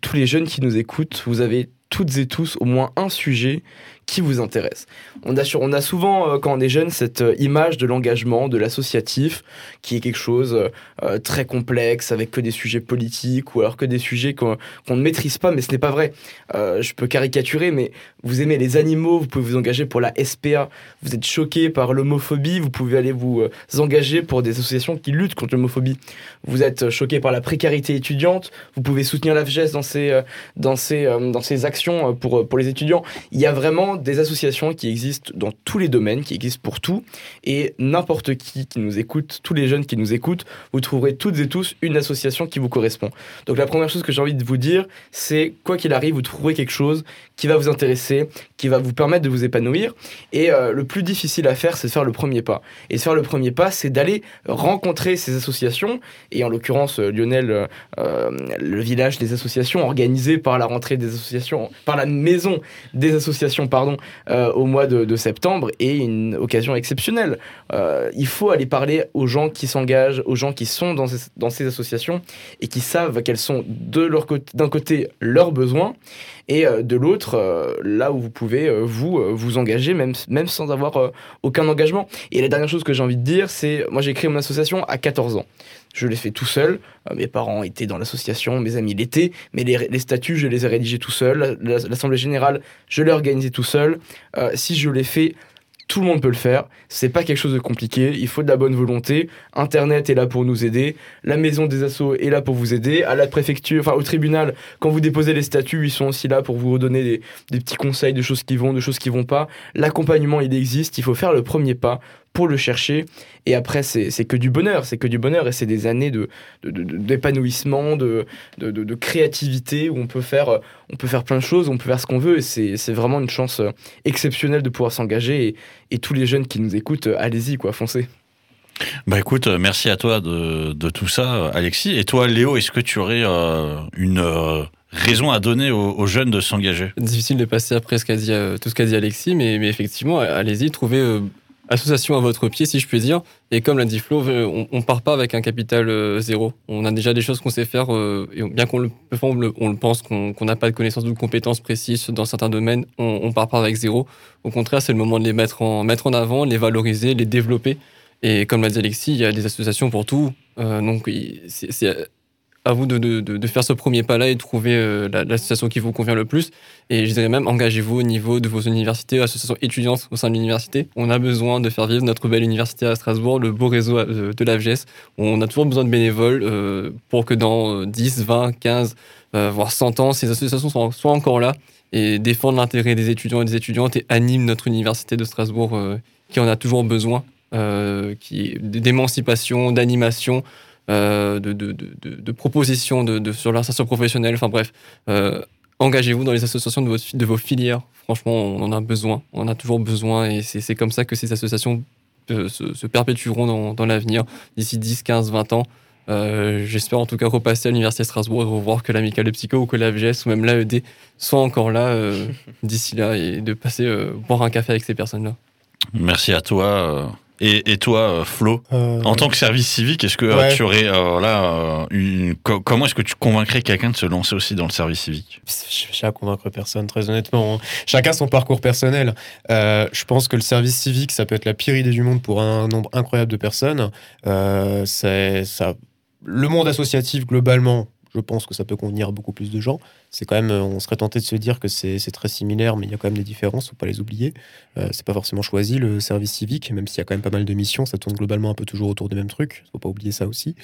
tous les jeunes qui nous écoutent, vous avez toutes et tous au moins un sujet qui vous intéresse. On a, on a souvent, euh, quand on est jeune, cette euh, image de l'engagement, de l'associatif, qui est quelque chose euh, très complexe, avec que des sujets politiques, ou alors que des sujets qu'on ne maîtrise pas, mais ce n'est pas vrai. je peux caricaturer, mais vous aimez les animaux, vous pouvez vous engager pour la SPA. Vous êtes choqué par l'homophobie, vous pouvez aller vous engager pour des associations qui luttent contre l'homophobie. Vous êtes choqué par la précarité étudiante, vous pouvez soutenir la FGES dans ses, dans ses, dans ses actions pour, pour les étudiants. Il y a vraiment des associations qui existent dans tous les domaines, qui existent pour tout. Et n'importe qui qui nous écoute, tous les jeunes qui nous écoutent, vous trouverez toutes et tous une association qui vous correspond. Donc la première chose que j'ai envie de vous dire, c'est quoi qu'il arrive, vous trouverez quelque chose qui va vous intéresser, qui va vous permettre de vous épanouir. Et euh, le plus difficile à faire, c'est de faire le premier pas. Et faire le premier pas, c'est d'aller rencontrer ces associations. Et en l'occurrence, euh, Lionel, euh, le village des associations, organisé par la rentrée des associations, par la maison des associations, pardon, euh, au mois de, septembre est une occasion exceptionnelle. Euh, il faut aller parler aux gens qui s'engagent, aux gens qui sont dans ces, associations et qui savent quels sont d'un côté leurs besoins et euh, de l'autre là où vous pouvez vous vous engager même même sans avoir aucun engagement. Et la dernière chose que j'ai envie de dire, c'est moi j'ai créé mon association à 14 ans. Je l'ai fait tout seul. Euh, mes parents étaient dans l'association, mes amis l'étaient, mais les, statuts, je les ai rédigés tout seul. L'assemblée générale, je l'ai organisée tout seul. Euh, si je l'ai fait, tout le monde peut le faire. C'est pas quelque chose de compliqué. Il faut de la bonne volonté. Internet est là pour nous aider. La maison des assos est là pour vous aider. À la préfecture, enfin au tribunal, quand vous déposez les statuts, ils sont aussi là pour vous redonner des, des petits conseils de choses qui vont, de choses qui vont pas. L'accompagnement, il existe. Il faut faire le premier pas pour le chercher. Et après, c'est que du bonheur, c'est que du bonheur et c'est des années d'épanouissement, de, de, de, de, créativité où on peut, faire, on peut faire plein de choses, on peut faire ce qu'on veut et c'est vraiment une chance exceptionnelle de pouvoir s'engager. Et, et, tous les jeunes qui nous écoutent, allez-y, quoi, foncez. Bah écoute, merci à toi de, de, tout ça, Alexis. Et toi, Léo, est-ce que tu aurais euh, une euh, raison à donner aux, jeunes de s'engager? Difficile de passer après ce qu'a dit, euh, tout ce qu'a dit Alexis, mais, mais effectivement, allez-y, trouvez association à votre pied, si je puis dire. Et comme l'a dit Flo, euh, on, on part pas avec un capital euh, zéro. On a déjà des choses qu'on sait faire, euh, et bien qu'on le, on le, on pense, qu'on n'a pas de connaissances ou de compétences précises dans certains domaines, on, on part pas avec zéro. Au contraire, c'est le moment de les mettre en, mettre en avant, les valoriser, les développer. Et comme l'a dit Alexis, il y a des associations pour tout. donc, c'est à vous de, faire ce premier pas-là et de trouver euh, l'association qui vous convient le plus. Et je dirais même, engagez-vous au niveau de vos universités, associations étudiantes au sein de l'université. On a besoin de faire vivre notre belle université à Strasbourg, le beau réseau euh, de l'AFGS. On a toujours besoin de bénévoles euh, pour que dans 10, 20, 15, voire 100 ans, ces associations soient encore là et défendent l'intérêt des étudiants et des étudiantes et animent notre université de Strasbourg qui en a toujours besoin, qui d'émancipation, d'animation, de, de, de, de, propositions de, sur l'insertion professionnelle. Enfin bref, engagez-vous dans les associations de, votre, de vos filières. Franchement, on en a besoin. On en a toujours besoin et c'est comme ça que ces associations se, se, perpétueront dans, dans l'avenir d'ici 10, 15, 20 ans. Euh, j'espère en tout cas repasser à l'Université de Strasbourg et revoir que l'Amicale de Psycho ou que la ou même l'AED soient encore là euh, d'ici là et de passer euh, boire un café avec ces personnes-là. Merci à toi. Et, toi, Flo, en tant que service civique, est-ce que tu aurais là une, comment est-ce que tu convaincrais quelqu'un de se lancer aussi dans le service civique? Je à convaincre personne, très honnêtement. Hein. Chacun son parcours personnel. je pense que le service civique, ça peut être la pire idée du monde pour un nombre incroyable de personnes. c'est ça le monde associatif, globalement, je pense que ça peut convenir à beaucoup plus de gens. C'est quand même, on serait tenté de se dire que c'est très similaire, mais il y a quand même des différences, faut pas les oublier. Euh, c'est pas forcément choisi le service civique, même s'il y a quand même pas mal de missions, ça tourne globalement un peu toujours autour des mêmes trucs. Faut pas oublier ça aussi.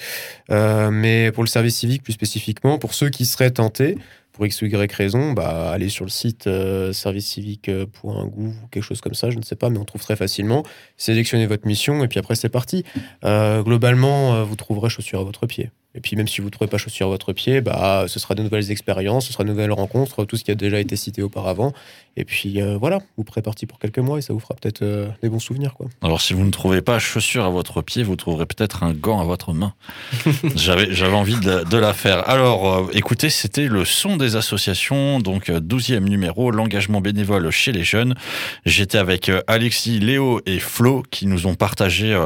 Euh, mais pour le service civique plus spécifiquement, pour ceux qui seraient tentés, pour x ou y raison, bah, allez sur le site euh, servicecivique.gouv ou quelque chose comme ça, je ne sais pas, mais on trouve très facilement. Sélectionnez votre mission et puis après c'est parti. Euh, globalement, euh, vous trouverez chaussures à votre pied. Et puis même si vous ne trouvez pas chaussures à votre pied, bah, ce sera de nouvelles expériences, ce sera de nouvelles rencontres, tout ce qui a déjà été cité auparavant. Et puis euh, voilà, vous pourrez partir pour quelques mois et ça vous fera peut-être euh, des bons souvenirs. Quoi. Alors si vous ne trouvez pas chaussures à votre pied, vous trouverez peut-être un gant à votre main. j'avais, j'avais envie de, la faire. Alors euh, écoutez, c'était le son des associations, donc 12e numéro, l'engagement bénévole chez les jeunes. J'étais avec Alexis, Léo et Flo qui nous ont partagé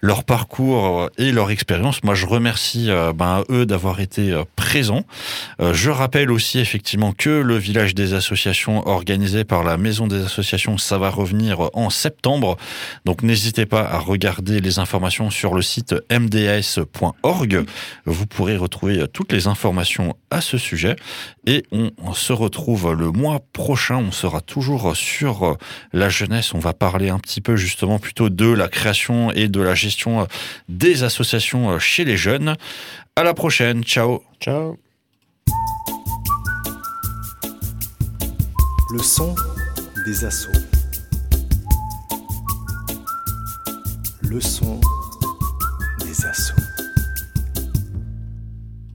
leur parcours et leur expérience. Moi je remercie ben, eux d'avoir été euh, présents. Euh, je rappelle aussi effectivement que le village des associations organisé par la Maison des associations, ça va revenir en septembre. Donc n'hésitez pas à regarder les informations sur le site mds.org. Vous pourrez retrouver euh, toutes les informations à ce sujet. Et on se retrouve le mois prochain. On sera toujours sur la jeunesse. On va parler un petit peu justement plutôt de la création et de la gestion des associations chez les jeunes. À la prochaine. Ciao. Ciao. Le son des assauts. Le son des assauts.